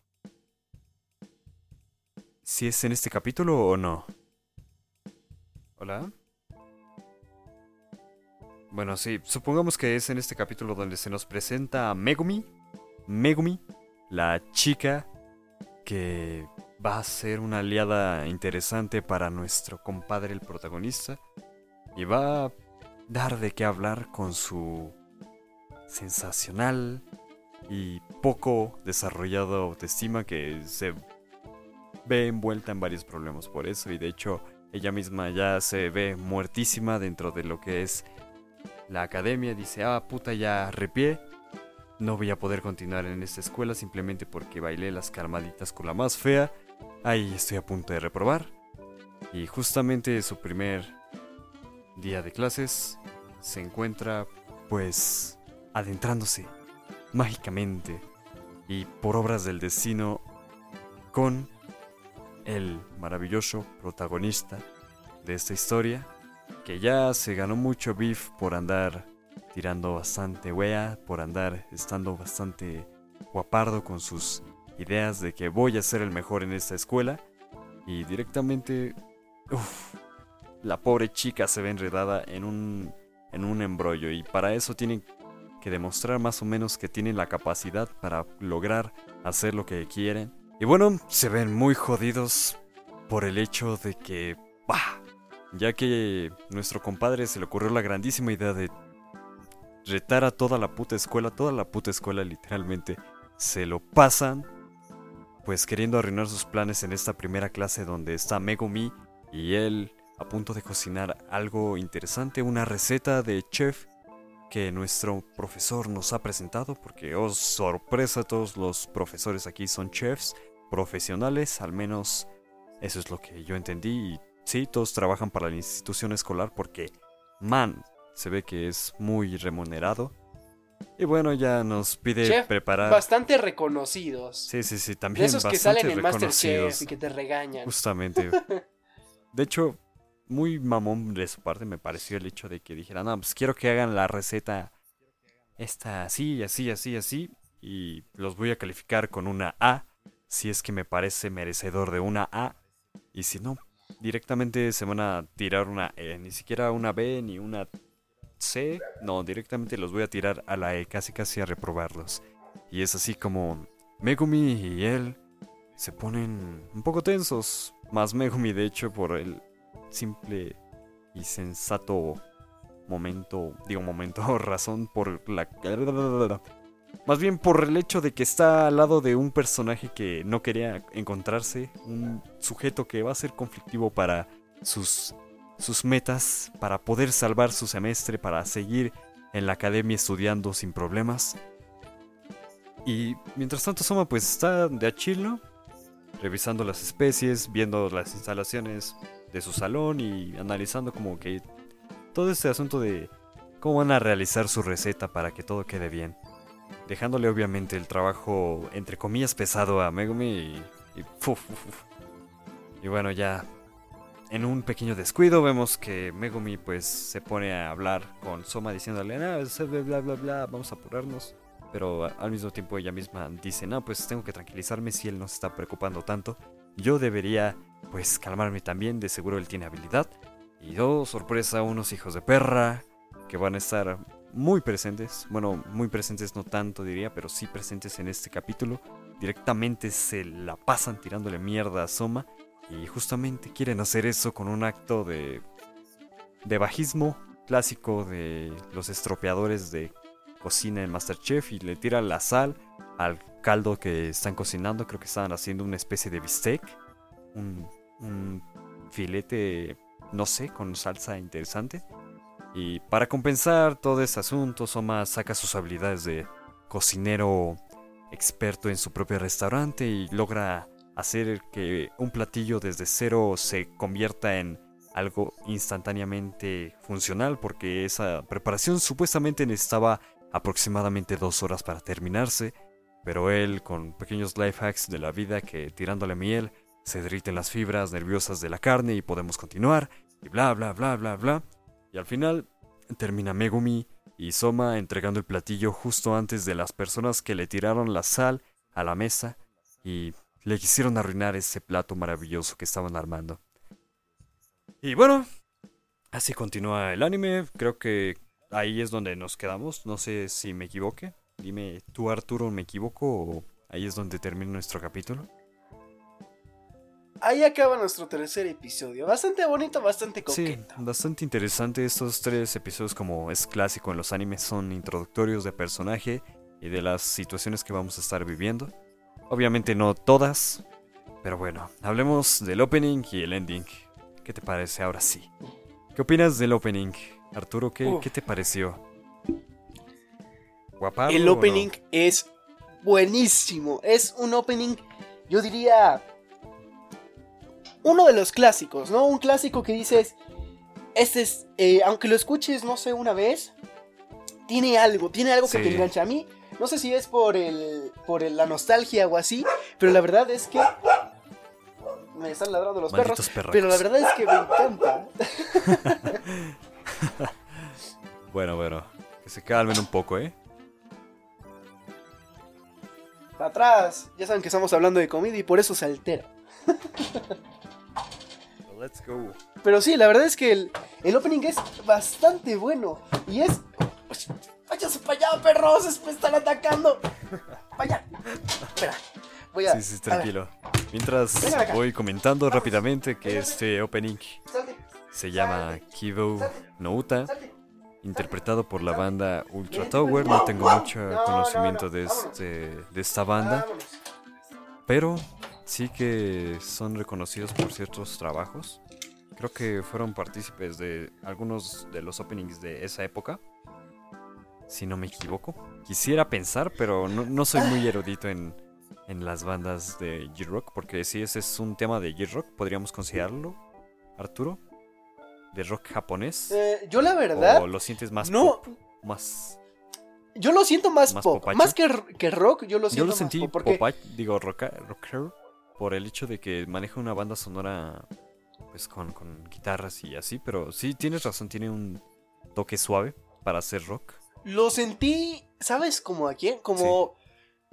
Si es en este capítulo o no. Hola. Bueno, sí, supongamos que es en este capítulo donde se nos presenta a Megumi. Megumi, la chica que va a ser una aliada interesante para nuestro compadre el protagonista. Y va a dar de qué hablar con su sensacional y poco desarrollado autoestima que se ve envuelta en varios problemas por eso y de hecho ella misma ya se ve muertísima dentro de lo que es la academia dice, ah, puta, ya repié. No voy a poder continuar en esta escuela simplemente porque bailé las calmaditas con la más fea. Ahí estoy a punto de reprobar. Y justamente su primer día de clases se encuentra, pues, adentrándose mágicamente y por obras del destino con el maravilloso protagonista de esta historia, que ya se ganó mucho beef por andar tirando bastante wea, por andar estando bastante guapardo con sus ideas de que voy a ser el mejor en esta escuela. Y directamente, la pobre chica se ve enredada en un, en un embrollo y para eso tienen que demostrar más o menos que tienen la capacidad para lograr hacer lo que quieren. Y bueno, se ven muy jodidos por el hecho de que, bah, ya que nuestro compadre se le ocurrió la grandísima idea de retar a toda la puta escuela, toda la puta escuela literalmente se lo pasan, pues queriendo arruinar sus planes en esta primera clase donde está Megumi y él a punto de cocinar algo interesante, una receta de chef que nuestro profesor nos ha presentado, porque oh sorpresa, todos los profesores aquí son chefs profesionales, al menos eso es lo que yo entendí y Sí, todos trabajan para la institución escolar porque, man, se ve que es muy remunerado. Y bueno, ya nos pide preparar. Bastante reconocidos. Sí, sí, sí, también. De esos que salen en Masterchef y que te regañan. Justamente. *laughs* de hecho, muy mamón de su parte me pareció el hecho de que dijeran, no, pues quiero que hagan la receta esta así, así, así, así. Y los voy a calificar con una A, si es que me parece merecedor de una A. Y si no, directamente se van a tirar una E, ni siquiera una B ni una C, no, directamente los voy a tirar a la E, casi casi a reprobarlos. Y es así como Megumi y él se ponen un poco tensos, más Megumi de hecho por el simple y sensato momento, digo momento, *laughs* razón por la más bien por el hecho de que está al lado de un personaje que no quería encontrarse, un sujeto que va a ser conflictivo para sus, sus metas, para poder salvar su semestre, para seguir en la academia estudiando sin problemas. Y mientras tanto Soma pues está de achilo, revisando las especies, viendo las instalaciones de su salón y analizando como que todo este asunto de cómo van a realizar su receta para que todo quede bien dejándole obviamente el trabajo entre comillas pesado a Megumi y, y, bueno ya en un pequeño descuido vemos que Megumi pues se pone a hablar con Soma diciéndole no, bla bla bla vamos a apurarnos pero al mismo tiempo ella misma dice no pues tengo que tranquilizarme si él no se está preocupando tanto. Yo debería pues calmarme también de seguro él tiene habilidad y oh sorpresa unos hijos de perra que van a estar muy presentes, bueno, muy presentes no tanto diría, pero sí presentes en este capítulo, directamente se la pasan tirándole mierda a Soma y justamente quieren hacer eso con un acto de de bajismo clásico de los estropeadores de cocina en Masterchef y le tiran la sal al caldo que están cocinando. Creo que estaban haciendo una especie de bistec, un, un filete, no sé, con salsa interesante. Y para compensar todo ese asunto, Soma saca sus habilidades de cocinero experto en su propio restaurante y logra hacer que un platillo desde cero se convierta en algo instantáneamente funcional porque esa preparación supuestamente necesitaba aproximadamente dos horas para terminarse, pero él con pequeños life hacks de la vida que tirándole miel se derriten las fibras nerviosas de la carne y podemos continuar y bla bla bla bla bla y al final termina Megumi y Soma entregando el platillo justo antes de las personas que le tiraron la sal a la mesa y le quisieron arruinar ese plato maravilloso que estaban armando. Y bueno, así continúa el anime. Creo que ahí es donde nos quedamos. No sé si me equivoque. Dime tú, Arturo, ¿me equivoco o ahí es donde termina nuestro capítulo? Ahí acaba nuestro tercer episodio. Bastante bonito, bastante coqueto. Sí, bastante interesante. Estos tres episodios, como es clásico en los animes, son introductorios de personaje y de las situaciones que vamos a estar viviendo. Obviamente no todas, pero bueno, hablemos del opening y el ending. ¿Qué te parece ahora sí? ¿Qué opinas del opening? Arturo, ¿qué, ¿qué te pareció? ¿Guapardo El opening es buenísimo. Es un opening, yo diría, uno de los clásicos, ¿no? Un clásico que dices, este es, eh, aunque lo escuches, no sé, una vez, tiene algo, tiene algo que te engancha a mí. No sé si es por el, por la nostalgia o así, pero la verdad es que me están ladrando los perros. Pero la verdad es que me encanta. *laughs* bueno, bueno. Que se calmen un poco, ¿eh? Para atrás. Ya saben que estamos hablando de comida y por eso se altera. *laughs* Let's go. Pero sí, la verdad es que el, el opening es bastante bueno. Y es. Váyanse para allá, perros. Me están atacando. Vaya. Espera. Voy a. Sí, sí, tranquilo. Mientras voy comentando rápidamente que este opening se llama Kibo no Uta, interpretado por la banda Ultra Tower. No tengo mucho conocimiento de, este, de esta banda, pero sí que son reconocidos por ciertos trabajos. Creo que fueron partícipes de algunos de los openings de esa época, si no me equivoco. Quisiera pensar, pero no, no soy muy erudito en, en las bandas de G-Rock, porque si ese es un tema de G-Rock, podríamos considerarlo, Arturo, de rock japonés. Eh, yo la verdad... ¿O lo sientes más no, pop? Más... Yo lo siento más, pop, más que, que, rock, yo lo siento Yo lo sentí pop, digo rocker, rocker, por el hecho de que maneja una banda sonora pues con, con guitarras y así, pero sí tienes razón, tiene un toque suave para hacer rock. Lo sentí, ¿sabes como a quién? Como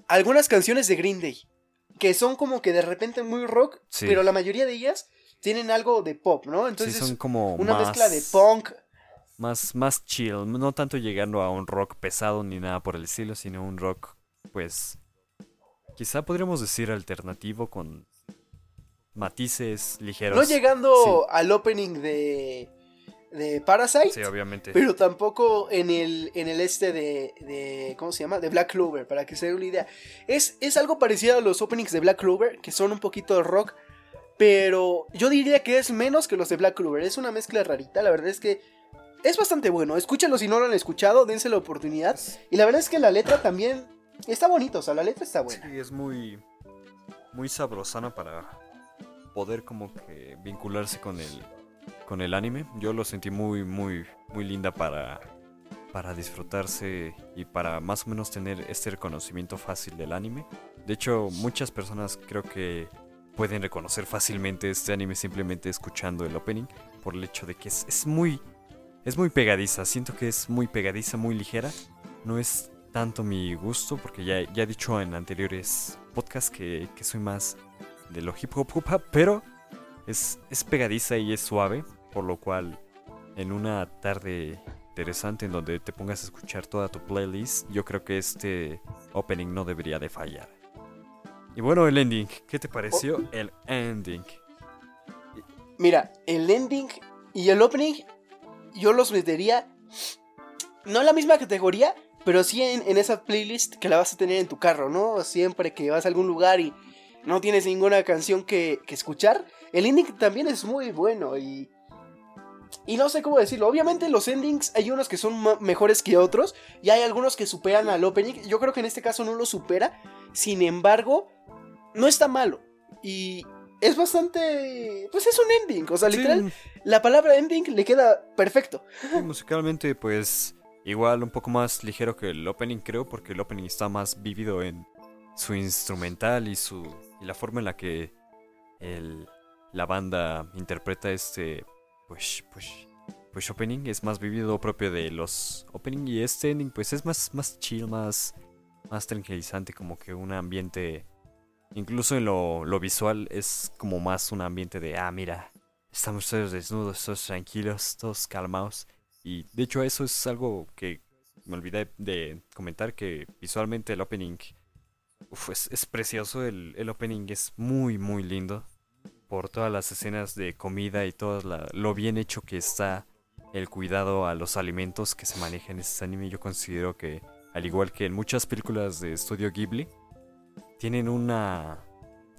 algunas canciones de Green Day, que son como que de repente muy rock, pero la mayoría de ellas tienen algo de pop, ¿no? Entonces son como una mezcla de punk. Más, más chill, no tanto llegando a un rock pesado ni nada por el estilo, sino un rock, pues, quizá podríamos decir alternativo con matices ligeros. No llegando al opening de de Parasite. Sí, obviamente. Pero tampoco en el, en el este de, de, ¿Cómo se llama? De Black Clover, para que se den una idea. Es, es algo parecido a los openings de Black Clover, que son un poquito de rock. Pero yo diría que es menos que los de Black Clover. Es una mezcla rarita. La verdad es que es bastante bueno. Escúchenlo si no lo han escuchado, dense la oportunidad. Y la verdad es que la letra también está bonita. O sea, la letra está buena. Sí, es muy, muy sabrosana para poder como que vincularse con el con el anime. Yo lo sentí muy, muy, muy linda para, para disfrutarse y para más o menos tener este reconocimiento fácil del anime. De hecho, muchas personas creo que pueden reconocer fácilmente este anime simplemente escuchando el opening por el hecho de que es, es muy es muy pegadiza, siento que es muy pegadiza, muy ligera. No es tanto mi gusto porque ya, ya he dicho en anteriores podcasts que, que soy más de lo hip hop, hip hop pero es, es pegadiza y es suave, por lo cual en una tarde interesante en donde te pongas a escuchar toda tu playlist, yo creo que este opening no debería de fallar. Y bueno, el ending, ¿qué te pareció el ending? Mira, el ending y el opening yo los metería no en la misma categoría, pero sí en, esa playlist que la vas a tener en tu carro, ¿no? Siempre que vas a algún lugar y no tienes ninguna canción que, que escuchar, el ending también es muy bueno y y no sé cómo decirlo. Obviamente los endings hay unos que son mejores que otros. Y hay algunos que superan al opening. Yo creo que en este caso no lo supera. Sin embargo, no está malo. Y es bastante... Pues es un ending. O sea, literal, la palabra ending le queda perfecto. musicalmente, pues igual un poco más ligero que el opening, creo. Porque el opening está más vívido en su instrumental y, su, y la forma en la que el, la banda interpreta este pues, pues, pues opening es más vivido propio de los opening y este ending pues es más, más chill, más, más tranquilizante, como que un ambiente, incluso en lo, lo visual es como más un ambiente de, ah, mira, estamos todos desnudos, todos tranquilos, todos calmados. Y de hecho eso es algo que me olvidé de comentar, que visualmente el opening es, precioso, el, el opening es muy, muy lindo por todas las escenas de comida y todo lo bien hecho que está el cuidado a los alimentos que se manejan en este anime. Yo considero que, al igual que en muchas películas de estudio Ghibli, tienen una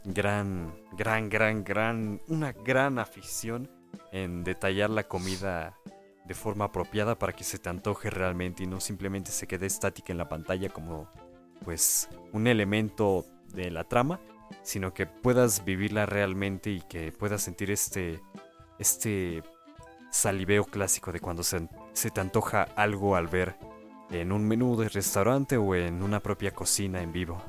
gran, gran, gran, gran, una gran afición en detallar la comida de forma apropiada para que se te antoje realmente y no simplemente se quede estática en la pantalla como pues un elemento de la trama, sino que puedas vivirla realmente y que puedas sentir este, este saliveo clásico de cuando se, se te antoja algo al ver en un menú de restaurante o en una propia cocina en vivo.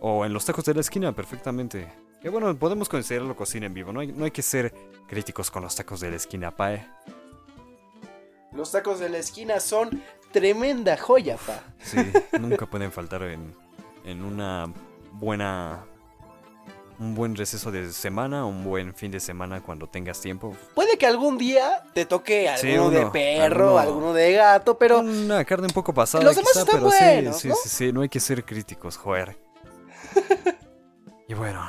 O en los tacos de la esquina, perfectamente. Que bueno, podemos considerarlo cocina en vivo, no no hay que ser críticos con los tacos de la esquina, pae. Los tacos de la esquina son tremenda joya, pa. Sí, nunca pueden faltar en, en una buena un buen receso de semana, un buen fin de semana cuando tengas tiempo. Puede que algún día te toque alguno de perro, alguno, de gato, pero una carne un poco pasada, los demás están buenos, sí, ¿no? sí, sí, no hay que ser críticos, joder. *laughs* y bueno,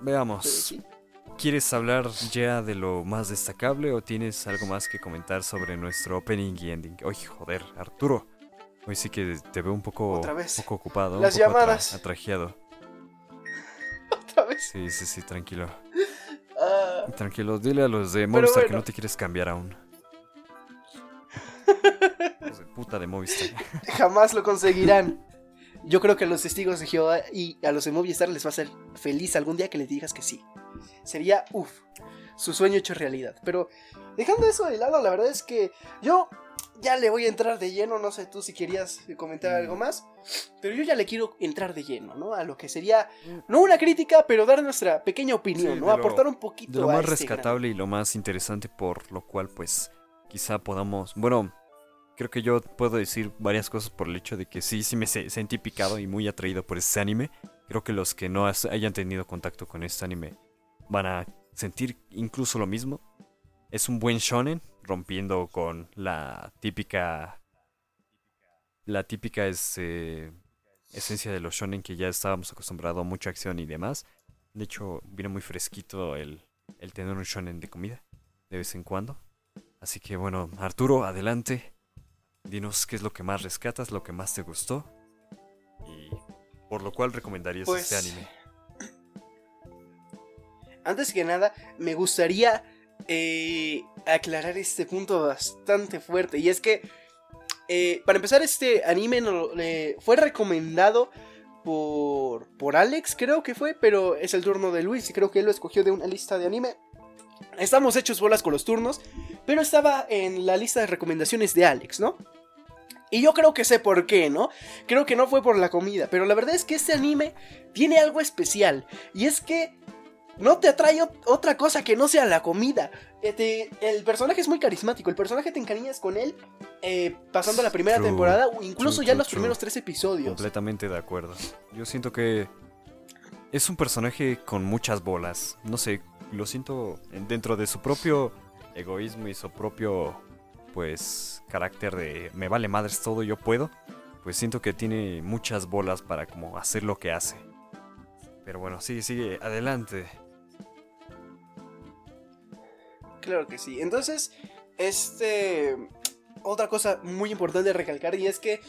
veamos. ¿Quieres hablar ya de lo más destacable o tienes algo más que comentar sobre nuestro opening y ending? Oye, joder, Arturo. Hoy sí que te veo un poco, poco ocupado, Las un poco llamadas. atrajeado. *laughs* Sí, sí, sí, tranquilo. Ah. Tranquilo, dile a los de Movistar que no te quieres cambiar aún. *laughs* los de puta de Movistar. *laughs* Jamás lo conseguirán. Yo creo que a los testigos de Jehová y a los de Movistar les va a ser feliz algún día que les digas que sí. Sería, uff, su sueño hecho realidad. Pero dejando eso de lado, la verdad es que yo ya le voy a entrar de lleno, no sé tú si querías comentar algo más, pero yo ya le quiero entrar de lleno, ¿no? A lo que sería, no una crítica, pero dar nuestra pequeña opinión, ¿no? Aportar un poquito. De lo más este rescatable y lo más interesante, por lo cual, pues, quizá podamos, bueno, creo que yo puedo decir varias cosas por el hecho de que sí, sí me sentí picado y muy atraído por este anime. Creo que los que no hayan tenido contacto con este anime van a sentir incluso lo mismo. Es un buen shonen, rompiendo con la típica la típica es, eh, esencia de los shonen que ya estábamos acostumbrados a mucha acción y demás. De hecho, viene muy fresquito el, el tener un shonen de comida de vez en cuando. Así que bueno, Arturo, adelante. Dinos qué es lo que más rescatas, lo que más te gustó. Y por lo cual recomendarías este pues, anime. Antes que nada, me gustaría eh, aclarar este punto bastante fuerte. Y es que, eh, para empezar, este anime fue recomendado por, por Alex, creo que fue, pero es el turno de Luis y creo que él lo escogió de una lista de anime. Estamos hechos bolas con los turnos, pero estaba en la lista de recomendaciones de Alex, ¿no? Y yo creo que sé por qué, ¿no? Creo que no fue por la comida, pero la verdad es que este anime tiene algo especial. Y es que no te atrae otra cosa que no sea la comida. Este, el personaje es muy carismático, el personaje te encariñas con él eh, pasando la primera temporada o incluso ya los primeros tres episodios. Completamente de acuerdo. Yo siento que es un personaje con muchas bolas. No sé, lo siento dentro de su propio egoísmo y su propio, pues, carácter de me vale madres todo, yo puedo. Pues siento que tiene muchas bolas para como hacer lo que hace. Pero bueno, sigue, sigue, adelante. Claro que sí. Entonces, este. Otra cosa muy importante de recalcar y es que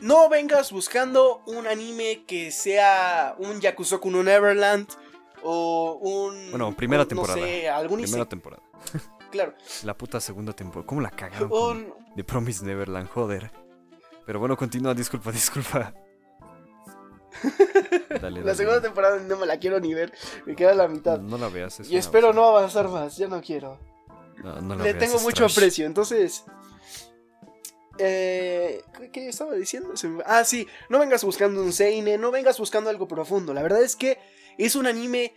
no vengas buscando un anime que sea un Yakusoku no Neverland o un. Bueno, primera no temporada. sé, algún Primera temporada. *laughs* Claro. La puta segunda temporada. ¿Cómo la cagaron? Un, The Promise Neverland, joder. Pero bueno, continúa, disculpa, *laughs* disculpa. *laughs* Dale, la segunda temporada no me la quiero ni ver. Me queda la mitad. No la veas. es y espero no avanzar más. Ya no quiero. No, no la Le veas, tengo mucho trash. aprecio. Entonces. Eh, ¿qué- ¿Qué estaba diciendo? Ah, sí. No vengas buscando un Seine. No vengas buscando algo profundo. La verdad es que es un anime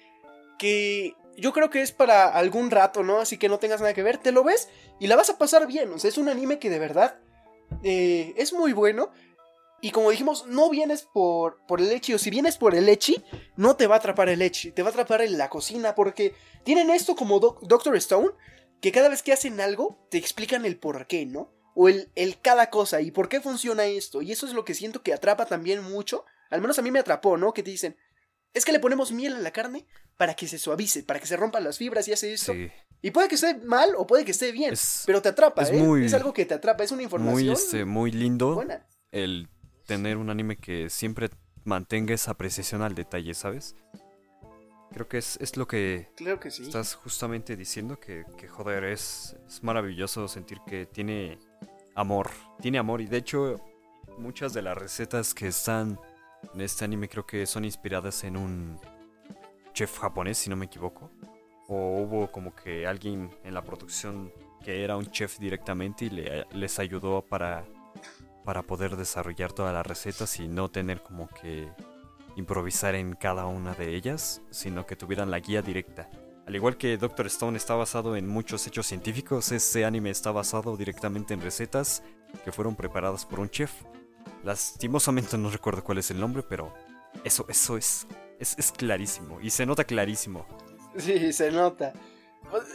que yo creo que es para algún rato, ¿no? Así que no tengas nada que ver. Te lo ves y la vas a pasar bien. O sea, es un anime que de verdad eh, es muy bueno. Y como dijimos, no vienes por, por el Echi, o si vienes por el Echi, no te va a atrapar el Echi, te va a atrapar en la cocina, porque tienen esto como Doc- Doctor Stone, que cada vez que hacen algo, te explican el por qué, ¿no? O el, el cada cosa y por qué funciona esto. Y eso es lo que siento que atrapa también mucho. Al menos a mí me atrapó, ¿no? Que te dicen, es que le ponemos miel a la carne para que se suavice, para que se rompan las fibras y hace esto. Sí, Y puede que esté mal o puede que esté bien, Es- pero te atrapa, es ¿eh? muy- es algo que te atrapa, es una información muy, este, muy lindo buena. el tener un anime que siempre mantenga esa precisión al detalle, ¿sabes? Creo que es, es lo que sí. estás justamente diciendo, que, que, joder, es, es maravilloso sentir que tiene amor, tiene amor y de hecho muchas de las recetas que están en este anime creo que son inspiradas en un chef japonés, si no me equivoco. O hubo como que alguien en la producción que era un chef directamente y le- les ayudó para, para poder desarrollar todas las recetas y no tener como que improvisar en cada una de ellas, sino que tuvieran la guía directa. Al igual que Doctor Stone está basado en muchos hechos científicos, ese anime está basado directamente en recetas que fueron preparadas por un chef. Lastimosamente no recuerdo cuál es el nombre, pero eso, eso es, es, es clarísimo y se nota clarísimo. Sí, se nota.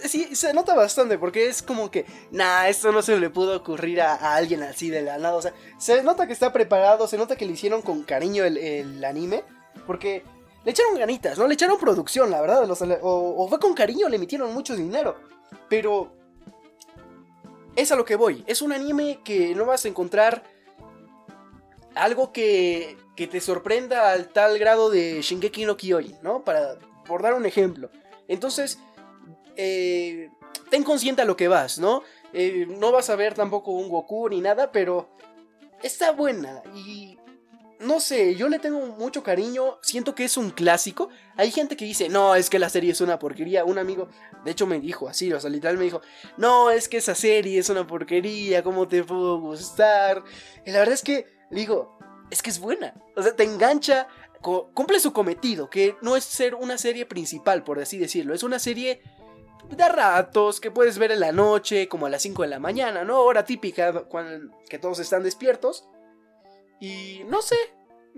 Sí, se nota bastante porque es como que, nah, esto no se le pudo ocurrir a, alguien así de la nada. O sea, se nota que está preparado, se nota que le hicieron con cariño el, el anime. Porque le echaron ganitas, ¿no? Le echaron producción, la verdad. o fue con cariño, le metieron mucho dinero. Pero es a lo que voy. Es un anime que no vas a encontrar algo que, que te sorprenda al tal grado de Shingeki no Kyojin, ¿no? Para, por dar un ejemplo. Entonces, eh, ten consciente a lo que vas, ¿no? Eh, no vas a ver tampoco un Goku ni nada, pero está buena y no sé, yo le tengo mucho cariño, siento que es un clásico. Hay gente que dice, no, es que la serie es una porquería. Un amigo, de hecho, me dijo así, o sea, literal me dijo, no, es que esa serie es una porquería, ¿cómo te pudo gustar? Y la verdad es que, digo, es que es buena. O sea, te engancha, cumple su cometido, que no es ser una serie principal, por así decirlo. Es una serie de ratos que puedes ver en la noche, como a las 5 de la mañana, ¿no? Hora típica, cuando, que todos están despiertos. Y no sé,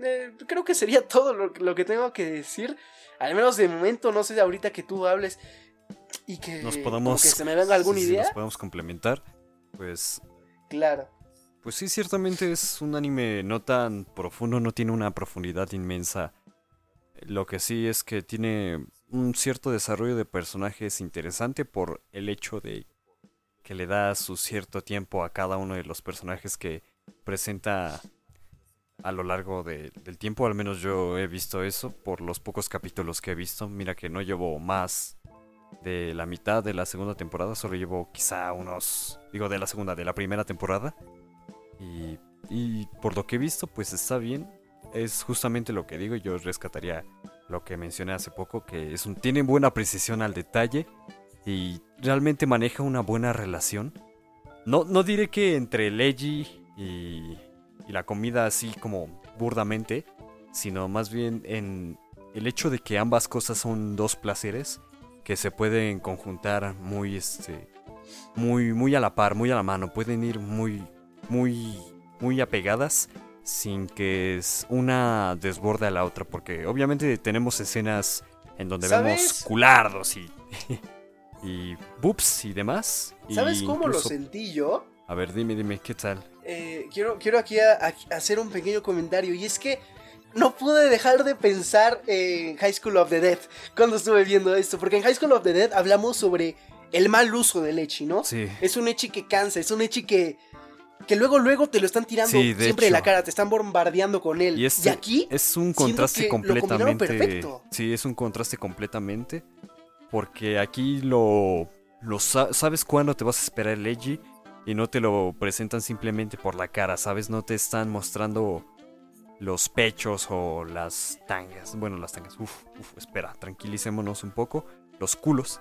eh, creo que sería *laughs* todo lo, lo que tengo que decir. Al menos de momento, no sé ahorita que tú hables y que, Nos como podemos... que se me venga alguna sí, idea. nos podemos complementar. Pues Claro. Pues sí, ciertamente es un anime no tan profundo, no tiene una profundidad inmensa. Lo que sí es que tiene un cierto desarrollo de personajes interesante por el hecho de que le da su cierto tiempo a cada uno de los personajes que presenta a lo largo de- del tiempo. Al menos yo he visto eso por los pocos capítulos que he visto. Mira que no llevo más de la mitad de la segunda temporada, solo llevo quizá unos, digo de la segunda, de la primera temporada. Y, y por lo que he visto, pues está bien. Es justamente lo que digo. Yo rescataría lo que mencioné hace poco, que es un, tiene buena precisión al detalle y realmente maneja una buena relación. No, no diré que entre Leiji y, y la comida así como burdamente, sino más bien en el hecho de que ambas cosas son dos placeres que se pueden conjuntar muy este muy muy a la par, muy a la mano, pueden ir muy muy muy apegadas sin que es una desborde a la otra porque obviamente tenemos escenas en donde vemos culardos y *laughs* y boobs y demás. y ¿Sabes cómo lo sentí yo? A ver, dime, dime, ¿qué tal? Eh, quiero, quiero aquí a- a- hacer un pequeño comentario y es que no pude dejar de pensar en High School of the Dead cuando estuve viendo esto, porque en High School of the Dead hablamos sobre el mal uso del Echi, ¿no? Sí. Es un Echi que cansa, es un Echi que, que luego, luego te lo están tirando Sí, de siempre en la cara, te están bombardeando con él. Y, Y, aquí, es un contraste completamente. perfecto. Sí, es un contraste completamente. Porque aquí lo, lo sa- sabes cuándo te vas a esperar el Edgy y no te lo presentan simplemente por la cara, ¿sabes? No te están mostrando los pechos o las tangas. Bueno, las tangas. Uf, uf, espera, tranquilicémonos un poco. Los culos.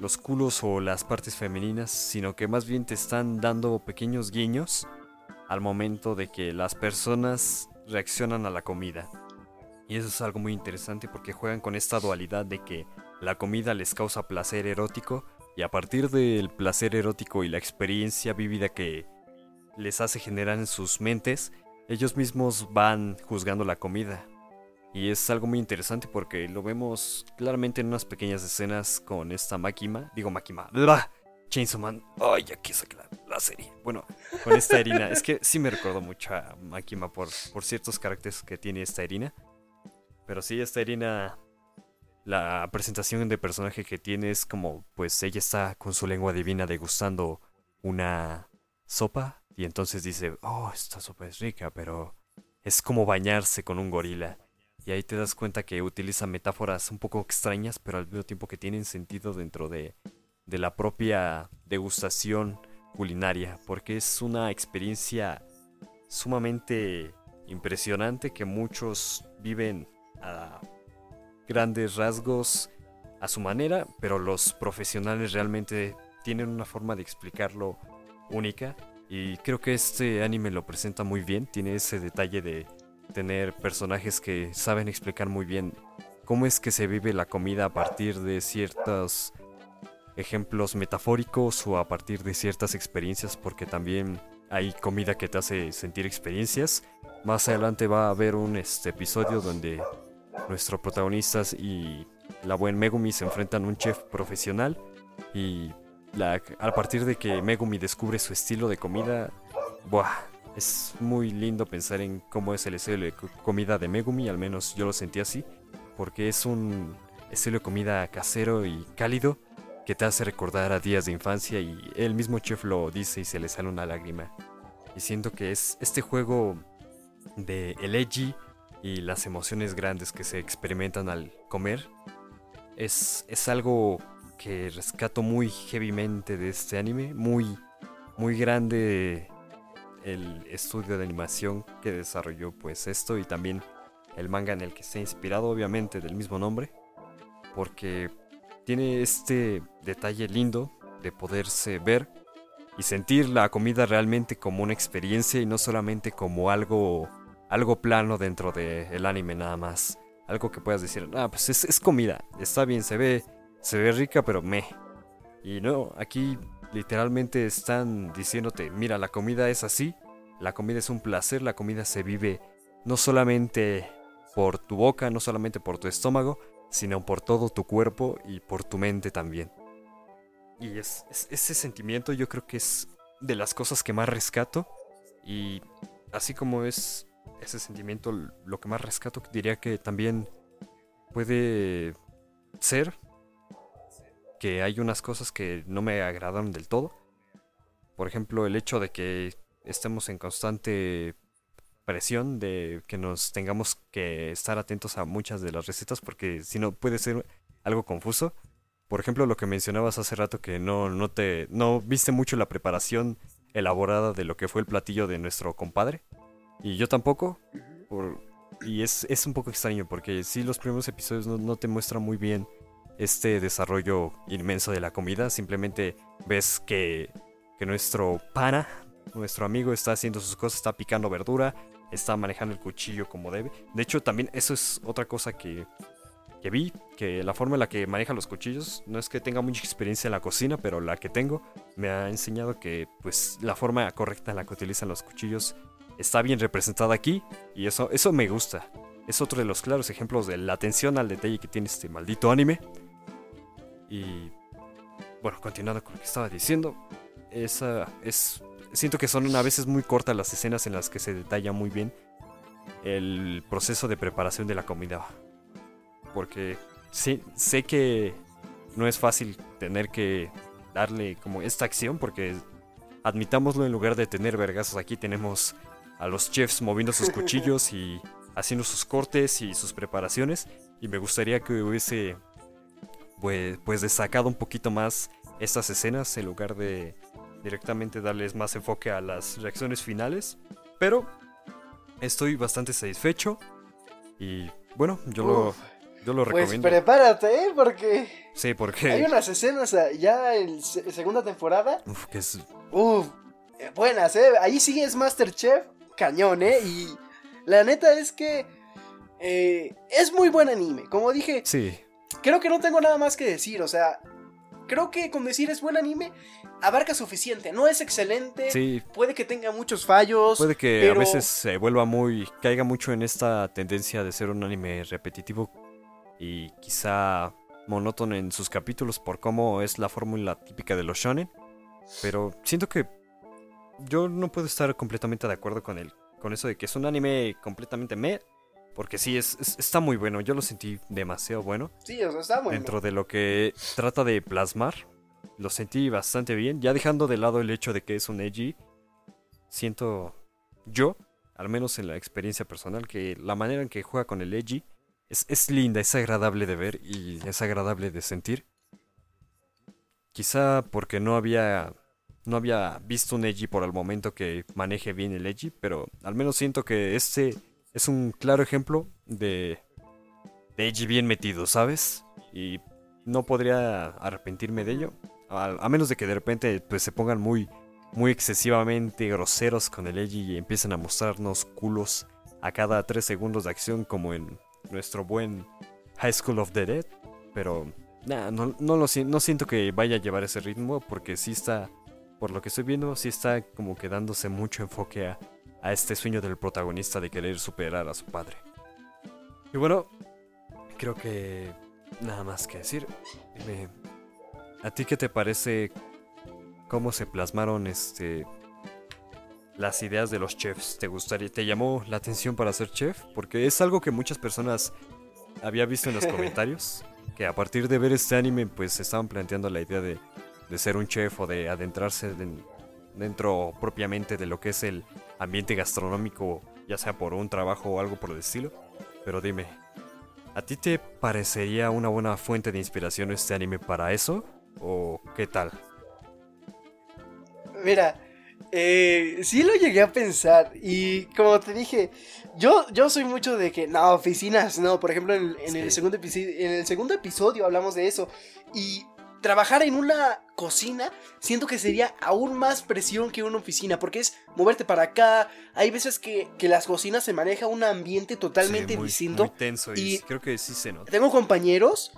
Los culos o las partes femeninas, sino que más bien te están dando pequeños guiños al momento de que las personas reaccionan a la comida. Y eso es algo muy interesante porque juegan con esta dualidad de que la comida les causa placer erótico y a partir del placer erótico y la experiencia vívida que les hace generar en sus mentes, ellos mismos van juzgando la comida. Y es algo muy interesante porque lo vemos claramente en unas pequeñas escenas con esta Makima, digo Makima, ¡blah! Chainsaw Man, ay, ya que sacar la, la serie. Bueno, con esta Erina, es que sí me recordó mucho a Makima por, por ciertos caracteres que tiene esta Erina. Pero sí, esta Erina, la presentación de personaje que tiene es como, pues ella está con su lengua divina degustando una sopa y entonces dice, oh, esta sopa es rica, pero es como bañarse con un gorila. Y ahí te das cuenta que utiliza metáforas un poco extrañas, pero al mismo tiempo que tienen sentido dentro de, de la propia degustación culinaria, porque es una experiencia sumamente impresionante que muchos viven a grandes rasgos a su manera, pero los profesionales realmente tienen una forma de explicarlo única y creo que este anime lo presenta muy bien, tiene ese detalle de tener personajes que saben explicar muy bien cómo es que se vive la comida a partir de ciertos ejemplos metafóricos o a partir de ciertas experiencias, porque también hay comida que te hace sentir experiencias. Más adelante va a haber un este, episodio donde nuestros protagonistas y la buen Megumi se enfrentan a un chef profesional y a partir de que Megumi descubre su estilo de comida, ¡buah! Es muy lindo pensar en cómo es el estilo de co- comida de Megumi, al menos yo lo sentí así, porque es un estilo de comida casero y cálido que te hace recordar a días de infancia y el mismo chef lo dice y se le sale una lágrima. Y siento que es este juego de el edgy y las emociones grandes que se experimentan al comer es, es algo que rescato muy heavymente de este anime, muy, muy grande el estudio de animación que desarrolló pues esto y también el manga en el que está inspirado obviamente del mismo nombre porque tiene este detalle lindo de poderse ver y sentir la comida realmente como una experiencia y no solamente como algo algo plano dentro del anime nada más. Algo que puedas decir ah pues es, es comida está bien se ve se ve rica pero me y no aquí literalmente están diciéndote mira la comida es así la comida es un placer la comida se vive no solamente por tu boca no solamente por tu estómago sino por todo tu cuerpo y por tu mente también. Y es, es- ese sentimiento yo creo que es de las cosas que más rescato. Y así como es ese sentimiento lo que más rescato, diría que también puede ser que hay unas cosas que no me agradaron del todo. Por ejemplo, el hecho de que estemos en constante presión de que nos tengamos que estar atentos a muchas de las recetas porque si no puede ser algo confuso. Por ejemplo, lo que mencionabas hace rato que no, no te no viste mucho la preparación elaborada de lo que fue el platillo de nuestro compadre. Y yo tampoco. y es, es un poco extraño porque sí los primeros episodios no, no te muestran muy bien este desarrollo inmenso de la comida. Simplemente ves que, nuestro pana, nuestro amigo está haciendo sus cosas, está picando verdura, está manejando el cuchillo como debe. De hecho, también eso es otra cosa que, que vi, que la forma en la que maneja los cuchillos, no es que tenga mucha experiencia en la cocina, pero la que tengo me ha enseñado que pues la forma correcta en la que utilizan los cuchillos está bien representada aquí y eso, eso me gusta. Es otro de los claros ejemplos de la atención al detalle que tiene este maldito anime. Y bueno, continuando con lo que estaba diciendo, esa es siento que son a veces muy cortas las escenas en las que se detalla muy bien el proceso de preparación de la comida. Porque sí, sé que no es fácil tener que darle como esta acción porque admitámoslo en lugar de tener vergazos aquí tenemos a los chefs moviendo sus cuchillos y haciendo sus cortes y sus preparaciones y me gustaría que hubiese pues, pues destacado un poquito más estas escenas en lugar de directamente darles más enfoque a las reacciones finales pero estoy bastante satisfecho y bueno yo lo yo lo pues recomiendo. Pues prepárate, ¿eh? Porque. Sí, porque. Hay unas escenas ah, ya en segunda temporada. Uf, que es. Uf, eh, buenas, ¿eh? Ahí sigue es Masterchef, cañón, ¿eh? Y la neta es que. Eh, es muy buen anime. Como dije. Sí. Creo que no tengo nada más que decir, o sea. Creo que con decir es buen anime abarca suficiente. No es excelente. Sí. Puede que tenga muchos fallos. Puede que a veces se vuelva muy. caiga mucho en esta tendencia de ser un anime repetitivo y quizá monótono en sus capítulos por cómo es la fórmula típica de los shonen. Pero siento que yo no puedo estar completamente de acuerdo con él. Con eso de que es un anime completamente me. Porque sí, es, está muy bueno. Yo lo sentí demasiado bueno. Sí, está bueno. Dentro de lo que trata de plasmar. Lo sentí bastante bien. Ya dejando de lado el hecho de que es un edgy. Siento yo, al menos en la experiencia personal, que la manera en que juega con el edgy es, linda, es agradable de ver y es agradable de sentir. Quizá porque no había no había visto un Eiji por el momento que maneje bien el Eiji, pero al menos siento que este es un claro ejemplo de, de Eiji bien metido, ¿sabes? Y no podría arrepentirme de ello, a, menos de que de repente pues, se pongan muy, muy excesivamente groseros con el Eiji y empiecen a mostrarnos culos a cada tres segundos de acción como en nuestro buen High School of the Dead. Pero nah, no, no, lo, no siento que vaya a llevar ese ritmo porque sí está, por lo que estoy viendo, sí está como que dándose mucho enfoque a, a este sueño del protagonista de querer superar a su padre. Y bueno, creo que nada más que decir. ¿A ti qué te parece cómo se plasmaron este las ideas de los chefs. ¿Te gustaría, te llamó la atención para ser chef? Porque es algo que muchas personas había visto en los *laughs* comentarios. que a partir de ver este anime, pues se estaban planteando la idea de, de ser un chef o de adentrarse dentro propiamente de lo que es el ambiente gastronómico, ya sea por un trabajo o algo por el estilo. Pero dime, ¿a ti te parecería una buena fuente de inspiración este anime para eso? ¿O qué tal? Mira, eh, sí lo llegué a pensar y como te dije, yo, yo soy mucho de que, no, oficinas, no, por ejemplo en, el segundo en el segundo episodio hablamos de eso y trabajar en una cocina siento que sería aún más presión que una oficina porque es moverte para acá, hay veces que, las cocinas se maneja un ambiente totalmente distinto. Muy tenso y, creo que sí se nota. Tengo compañeros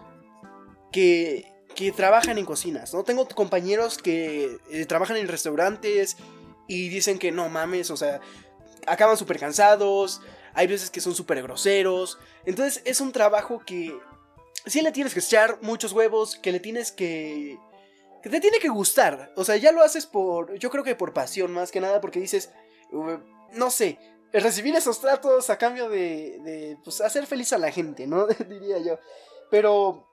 que que trabajan en cocinas, ¿no? Tengo compañeros que eh, trabajan en restaurantes, y dicen que no mames, o sea, acaban súper cansados, hay veces que son súper groseros, entonces es un trabajo que sí le tienes que echar muchos huevos, que le tienes que... que te tiene que gustar, o sea, ya lo haces por, yo creo que por pasión más que nada, porque dices, no sé, recibir esos tratos a cambio de, de pues, hacer feliz a la gente, ¿no? *laughs* Diría yo, pero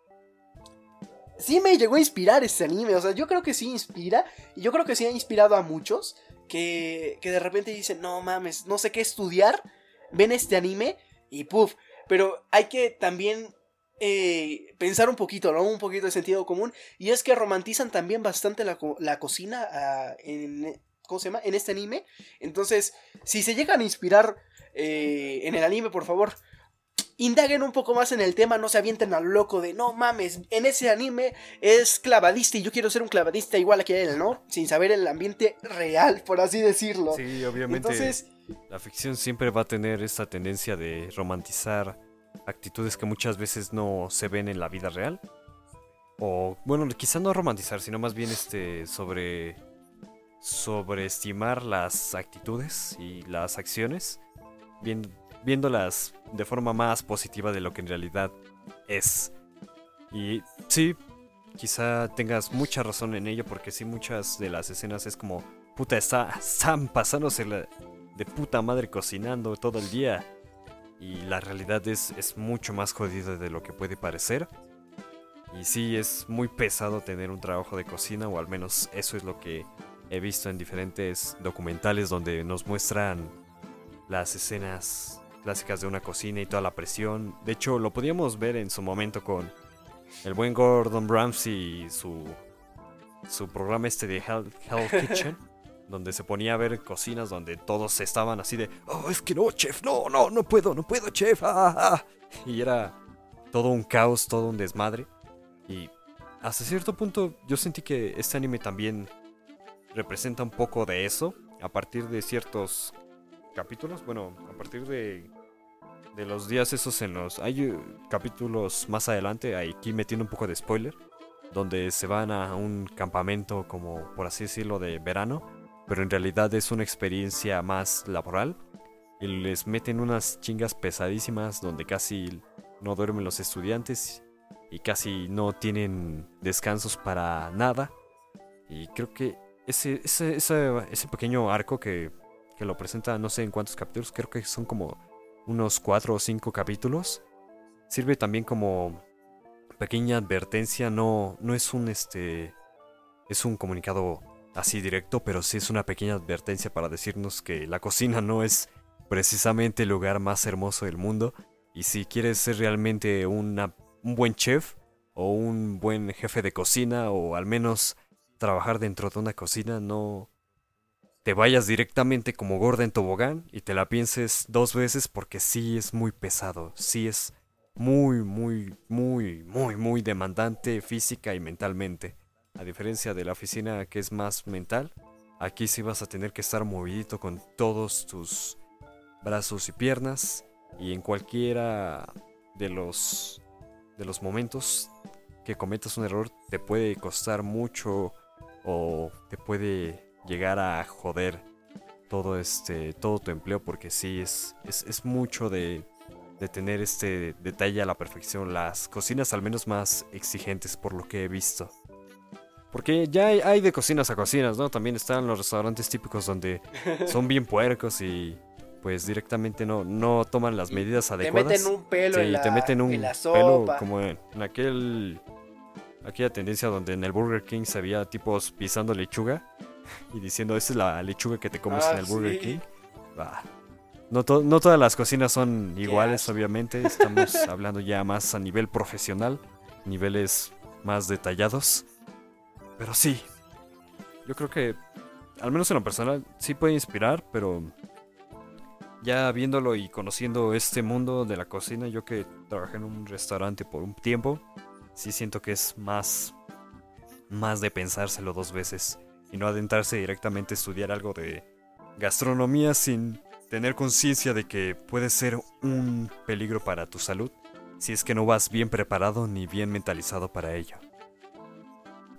sí me llegó a inspirar este anime. O sea, yo creo que sí inspira. Y yo creo que sí ha inspirado a muchos que, de repente dicen, no mames, no sé qué estudiar, ven este anime y puff. Pero hay que también eh, pensar un poquito, ¿no? Un poquito de sentido común. Y es que romantizan también bastante la, cocina ah, en, ¿cómo se llama? En este anime. Entonces, si se llegan a inspirar eh, en el anime, por favor, indaguen un poco más en el tema, no se avienten al loco de no mames, en ese anime es clavadista y yo quiero ser un clavadista igual que él, ¿no? Sin saber el ambiente real, por así decirlo. Sí, obviamente. Entonces, la ficción siempre va a tener esta tendencia de romantizar actitudes que muchas veces no se ven en la vida real. O, bueno, quizá no romantizar, sino más bien este sobre sobreestimar las actitudes y las acciones, viéndolas de forma más positiva de lo que en realidad es. Y sí, quizá tengas mucha razón en ello, porque sí, muchas de las escenas es como, puta, está, están pasándose de puta madre cocinando todo el día. Y la realidad es, es mucho más jodida de lo que puede parecer. Y sí, es muy pesado tener un trabajo de cocina, o al menos eso es lo que he visto en diferentes documentales donde nos muestran las escenas clásicas de una cocina y toda la presión. De hecho, lo podíamos ver en su momento con el buen Gordon Ramsay y su, su programa este de Hell, Hell *laughs* Kitchen, donde se ponía a ver cocinas donde todos estaban así de, oh, es que no, chef, no, no, no puedo, no puedo, chef. Ah, ah, ah". Y era todo un caos, todo un desmadre. Y hasta cierto punto yo sentí que este anime también representa un poco de eso, a partir de ciertos capítulos, bueno, a partir de, de los días esos en los... Hay eh, capítulos más adelante, aquí metiendo un poco de spoiler, donde se van a un campamento como, por así decirlo, de verano, pero en realidad es una experiencia más laboral. Y les meten unas chingas pesadísimas donde casi no duermen los estudiantes y casi no tienen descansos para nada. Y creo que ese, ese, ese, pequeño arco que, que, lo presenta, no sé en cuántos capítulos, creo que son como unos cuatro o cinco capítulos, sirve también como pequeña advertencia, no, no es un este es un comunicado así directo, pero sí es una pequeña advertencia para decirnos que la cocina no es precisamente el lugar más hermoso del mundo y si quieres ser realmente una, un buen chef o un buen jefe de cocina o al menos trabajar dentro de una cocina, no te vayas directamente como gorda en tobogán y te la pienses dos veces porque sí es muy pesado, sí es muy, muy, muy, muy, muy demandante física y mentalmente. A diferencia de la oficina que es más mental, aquí sí vas a tener que estar movidito con todos tus brazos y piernas y en cualquiera de los de los momentos que cometas un error te puede costar mucho o te puede llegar a joder todo este todo tu empleo porque sí es es, mucho de, de, tener este detalle a la perfección. Las cocinas al menos más exigentes por lo que he visto porque ya hay, de cocinas a cocinas no también están los restaurantes típicos donde *laughs* son bien puercos y pues directamente no, no toman las medidas adecuadas. Te meten un pelo en la, te meten un pelo como en aquel aquella tendencia donde en el Burger King se veía tipos pisando lechuga *laughs* y diciendo, esa es la lechuga que te comes en ah, el Burger King. No, no, todas las cocinas son iguales, obviamente. Estamos *laughs* hablando ya más a nivel profesional, niveles más detallados. Pero sí, yo creo que, al menos en lo personal, sí puede inspirar, pero ya viéndolo y conociendo este mundo de la cocina, yo que trabajé en un restaurante por un tiempo, sí siento que es más, más de pensárselo dos veces y no adentrarse directamente a estudiar algo de gastronomía sin tener conciencia de que puede ser un peligro para tu salud si es que no vas bien preparado ni bien mentalizado para ello.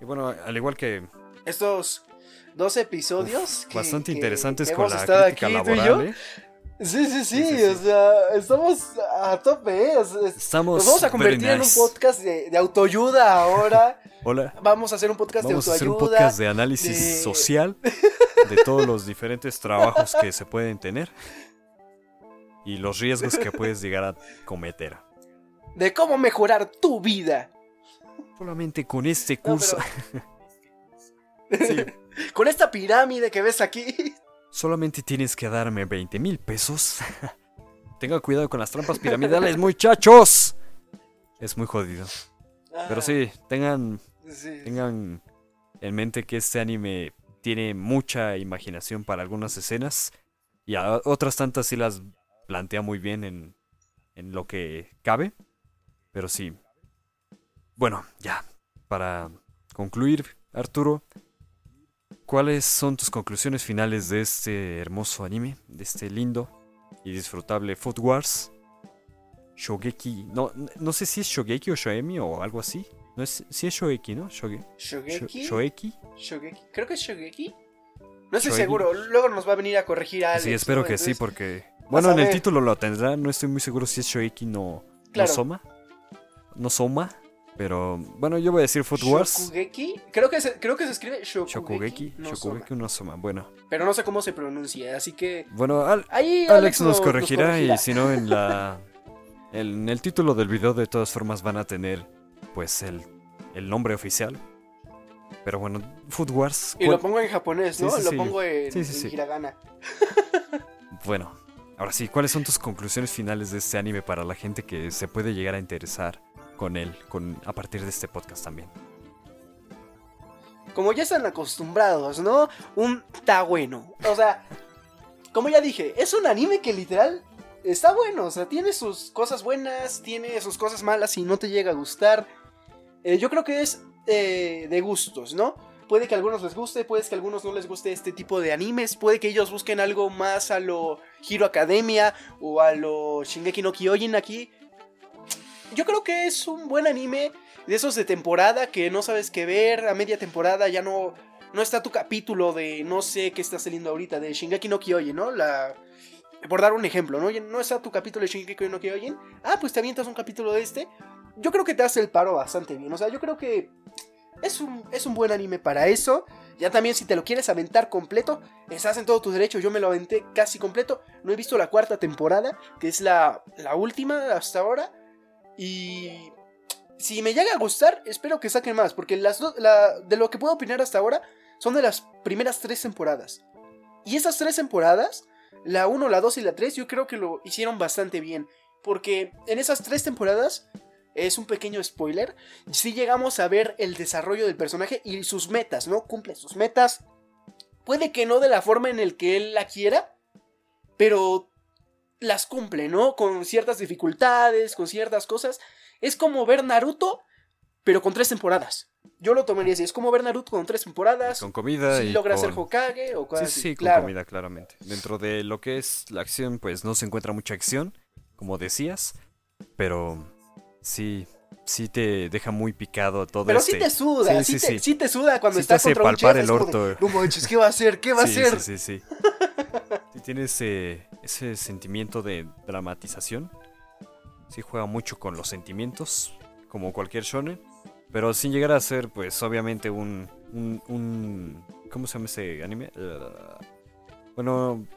Y bueno, al igual que... Estos dos episodios... bastante interesantes con la crítica laboral. ¿eh? Sí, sí, sí, o sea, estamos a tope, ¿eh? Estamos Nos vamos a convertir en un podcast de, de, autoayuda ahora. *laughs* Hola. Vamos a hacer un podcast de autoayuda. Vamos a hacer un podcast de análisis social *laughs* de todos los diferentes trabajos que se pueden tener y los riesgos que puedes llegar a cometer. De cómo mejorar tu vida. Solamente con este curso. *laughs* sí. *laughs* Con esta pirámide que ves aquí. Solamente tienes que darme 20 mil pesos. *laughs* Tenga cuidado con las trampas piramidales, muchachos. Es muy jodido. Pero sí, tengan, tengan en mente que este anime tiene mucha imaginación para algunas escenas. Y a otras tantas sí las plantea muy bien en, en lo que cabe. Pero sí. Bueno, ya. Para concluir, Arturo, ¿Cuáles son tus conclusiones finales de este hermoso anime? De este lindo y disfrutable Food Wars. Shogeki. No, no sé si es Shogeki o Shoemi o algo así. No es, sí es Shogeki, ¿no? Shoge, ¿Shogeki? Shogeki. Creo que es Shogeki. No estoy seguro. Luego nos va a venir a corregir algo. Sí, espero que sí, porque. Bueno, en el título lo tendrá. No estoy muy seguro si es Shogeki no. No Soma. No Soma. Pero bueno, yo voy a decir Food Wars. Shokugeki. Creo que se, creo que se escribe Shokugeki. Shokugeki, no Shokugeki no Soma. Bueno, Pero no sé cómo se pronuncia, así que. bueno, Al- Ahí Alex nos lo- corregirá y si no en la *laughs* en el título del video de todas formas van a tener pues el, el nombre oficial. Pero bueno, Food Wars. Y ¿cuál- lo pongo en japonés, ¿no? Sí, sí, lo sí. pongo en, en hiragana. *laughs* Bueno, ahora sí, ¿cuáles son tus conclusiones finales de este anime para la gente que se puede llegar a interesar con él con a partir de este podcast también? Como ya están acostumbrados, ¿no? Un está bueno. O sea, como ya dije, es un anime que literal está bueno. O sea, tiene sus cosas buenas, tiene sus cosas malas y no te llega a gustar. Eh, yo creo que es eh, de gustos, ¿no? Puede que a algunos les guste, puede que a algunos no les guste este tipo de animes, puede que ellos busquen algo más a lo Hero Academia o a lo Shingeki no Kyojin aquí. Yo creo que es un buen anime de esos de temporada que no sabes qué ver, a media temporada ya no no está tu capítulo de no sé qué está saliendo ahorita de Shingeki no Kyojin, ¿no? La por dar un ejemplo, ¿no? No está tu capítulo de Shingeki no Kyojin. Ah, pues te avientas un capítulo de este. Yo creo que te hace el paro bastante bien. O sea, yo creo que es un, es un buen anime para eso. Ya también si te lo quieres aventar completo, estás en todo tu derecho. Yo me lo aventé casi completo. No he visto la cuarta temporada, que es la, la última hasta ahora. Y si me llega a gustar, espero que saquen más. Porque las do- de lo que puedo opinar hasta ahora son de las primeras tres temporadas. Y esas tres temporadas, la 1, la 2 y la 3, yo creo que lo hicieron bastante bien. Porque en esas tres temporadas, es un pequeño spoiler, si llegamos a ver el desarrollo del personaje y sus metas, ¿no? Cumple sus metas. Puede que no de la forma en el que él la quiera, pero las cumple, ¿no? Con ciertas dificultades, con ciertas cosas. Es como ver Naruto, pero con tres temporadas. Yo lo tomaría así, es como ver Naruto con tres temporadas. Con comida si y logra ser con- Hokage o Sí, cosas sí, así. con claro. comida, claramente. Dentro de lo que es la acción, pues no se encuentra mucha acción, como decías, pero sí, sí te deja muy picado todo Pero este... sí te suda, sí, Sí, sí, te, sí. sí te suda cuando Sí te estás hace contra un palpar chef, el como orto. No manches, ¿qué va a hacer? ¿Qué va a sí, hacer? Sí, sí, sí. *laughs* Tiene ese, ese sentimiento de dramatización. Sí juega mucho con los sentimientos, como cualquier shonen. Pero sin llegar a ser, pues, obviamente un... un, un- ¿Cómo se llama ese anime? Uh, bueno,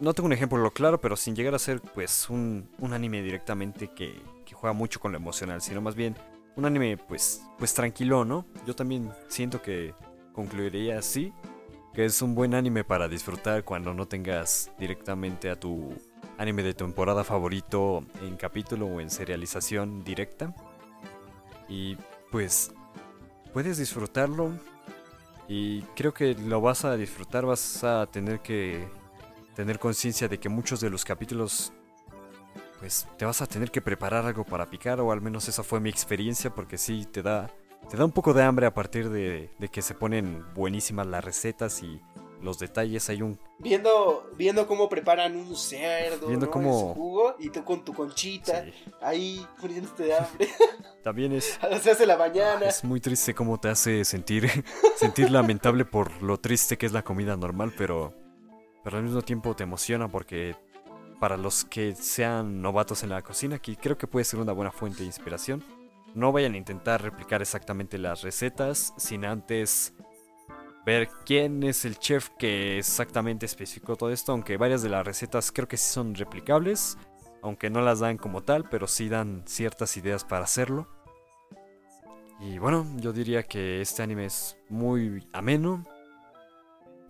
no tengo un ejemplo claro, pero sin llegar a ser, pues, un, un anime directamente que, que juega mucho con lo emocional, sino más bien un anime, pues, pues tranquilo, ¿no? Yo también siento que concluiría así que es un buen anime para disfrutar cuando no tengas directamente a tu anime de temporada favorito en capítulo o en serialización directa. Y pues puedes disfrutarlo y creo que lo vas a disfrutar, vas a tener que tener conciencia de que muchos de los capítulos pues te vas a tener que preparar algo para picar o al menos esa fue mi experiencia porque sí te da te da un poco de hambre a partir de, de que se ponen buenísimas las recetas y los detalles. Hay un. Viendo, viendo cómo preparan un cerdo, Viendo ¿no? cómo- su jugo, y tú con tu conchita, sí, ahí muriéndote de hambre, *laughs* también es. *laughs* se hace la mañana. Es muy triste cómo te hace sentir, *laughs* sentir lamentable por lo triste que es la comida normal, pero, pero al mismo tiempo te emociona porque para los que sean novatos en la cocina, aquí creo que puede ser una buena fuente de inspiración. No vayan a intentar replicar exactamente las recetas sin antes ver quién es el chef que exactamente especificó todo esto, aunque varias de las recetas creo que sí son replicables, aunque no las dan como tal, pero sí dan ciertas ideas para hacerlo. Y bueno, yo diría que este anime es muy ameno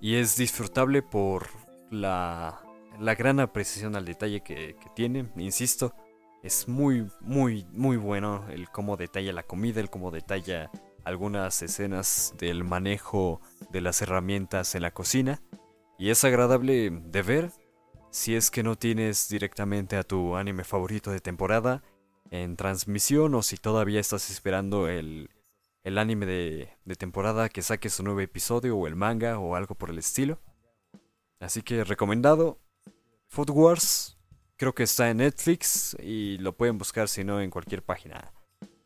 y es disfrutable por la, la gran apreciación al detalle que, que tiene. Insisto, es muy, muy, muy bueno el cómo detalla la comida, el cómo detalla algunas escenas del manejo de las herramientas en la cocina. Y es agradable de ver si es que no tienes directamente a tu anime favorito de temporada en transmisión o si todavía estás esperando el, el anime de, de temporada que saque su nuevo episodio o el manga o algo por el estilo. Así que recomendado. Food Wars creo que está en Netflix y lo pueden buscar si no en cualquier página.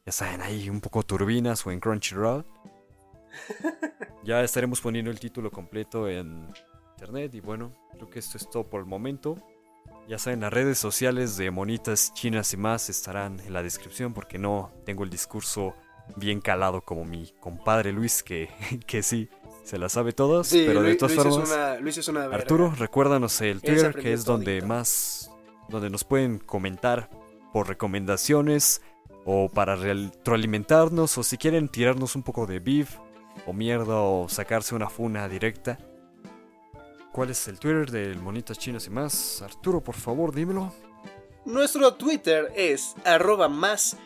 Ya saben, ahí un poco turbinas o en Crunchyroll. *laughs* Ya estaremos poniendo el título completo en internet y bueno, creo que esto es todo por el momento. Ya saben, las redes sociales de Monitas Chinas y más estarán en la descripción porque no tengo el discurso bien calado como mi compadre Luis, que, *laughs* que sí, se la sabe todas, Sí, pero de todas Luis formas... es una, Luis es una verga. Arturo, recuérdanos el Twitter, que es donde más, donde nos pueden comentar por recomendaciones o para retroalimentarnos o si quieren tirarnos un poco de beef o mierda o sacarse una funa directa. ¿Cuál es el Twitter del Monitas Chinas y más? Arturo, por favor, dímelo. Nuestro Twitter es arroba más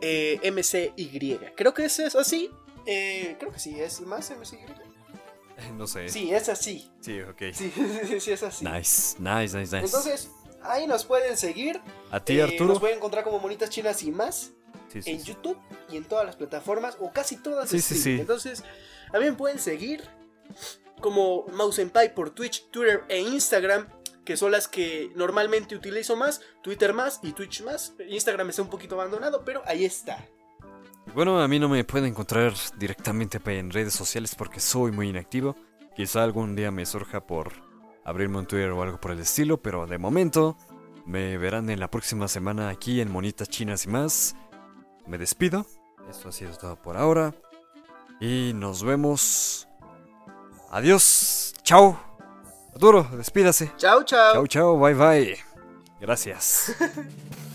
eh, MCY. Creo que ese es así. Eh, creo que sí, es más MCY. No sé. Sí, es así. Sí, ok. *laughs* Sí, sí, sí, es así. Nice, nice, nice, nice. Entonces, ahí nos pueden seguir. ¿A ti, Eh, Arturo? Nos pueden encontrar como Monitas Chinas y más Sí, sí, en sí. YouTube y en todas las plataformas, o casi todas. Sí, sí, sí. Entonces, también pueden seguir como Mousenpai por Twitch, Twitter e Instagram, que son las que normalmente utilizo más, Twitter más y Twitch más. Instagram está un poquito abandonado, pero ahí está. Bueno, a mí no me pueden encontrar directamente en redes sociales porque soy muy inactivo. Quizá algún día me surja por abrirme un Twitter o algo por el estilo, pero de momento me verán en la próxima semana aquí en Monitas Chinas y más. Me despido. Esto ha sido todo por ahora. Y nos vemos. Adiós. Chao. Arturo, despídase. Chao, chao. Chao, chao. Bye, bye. Gracias. *laughs*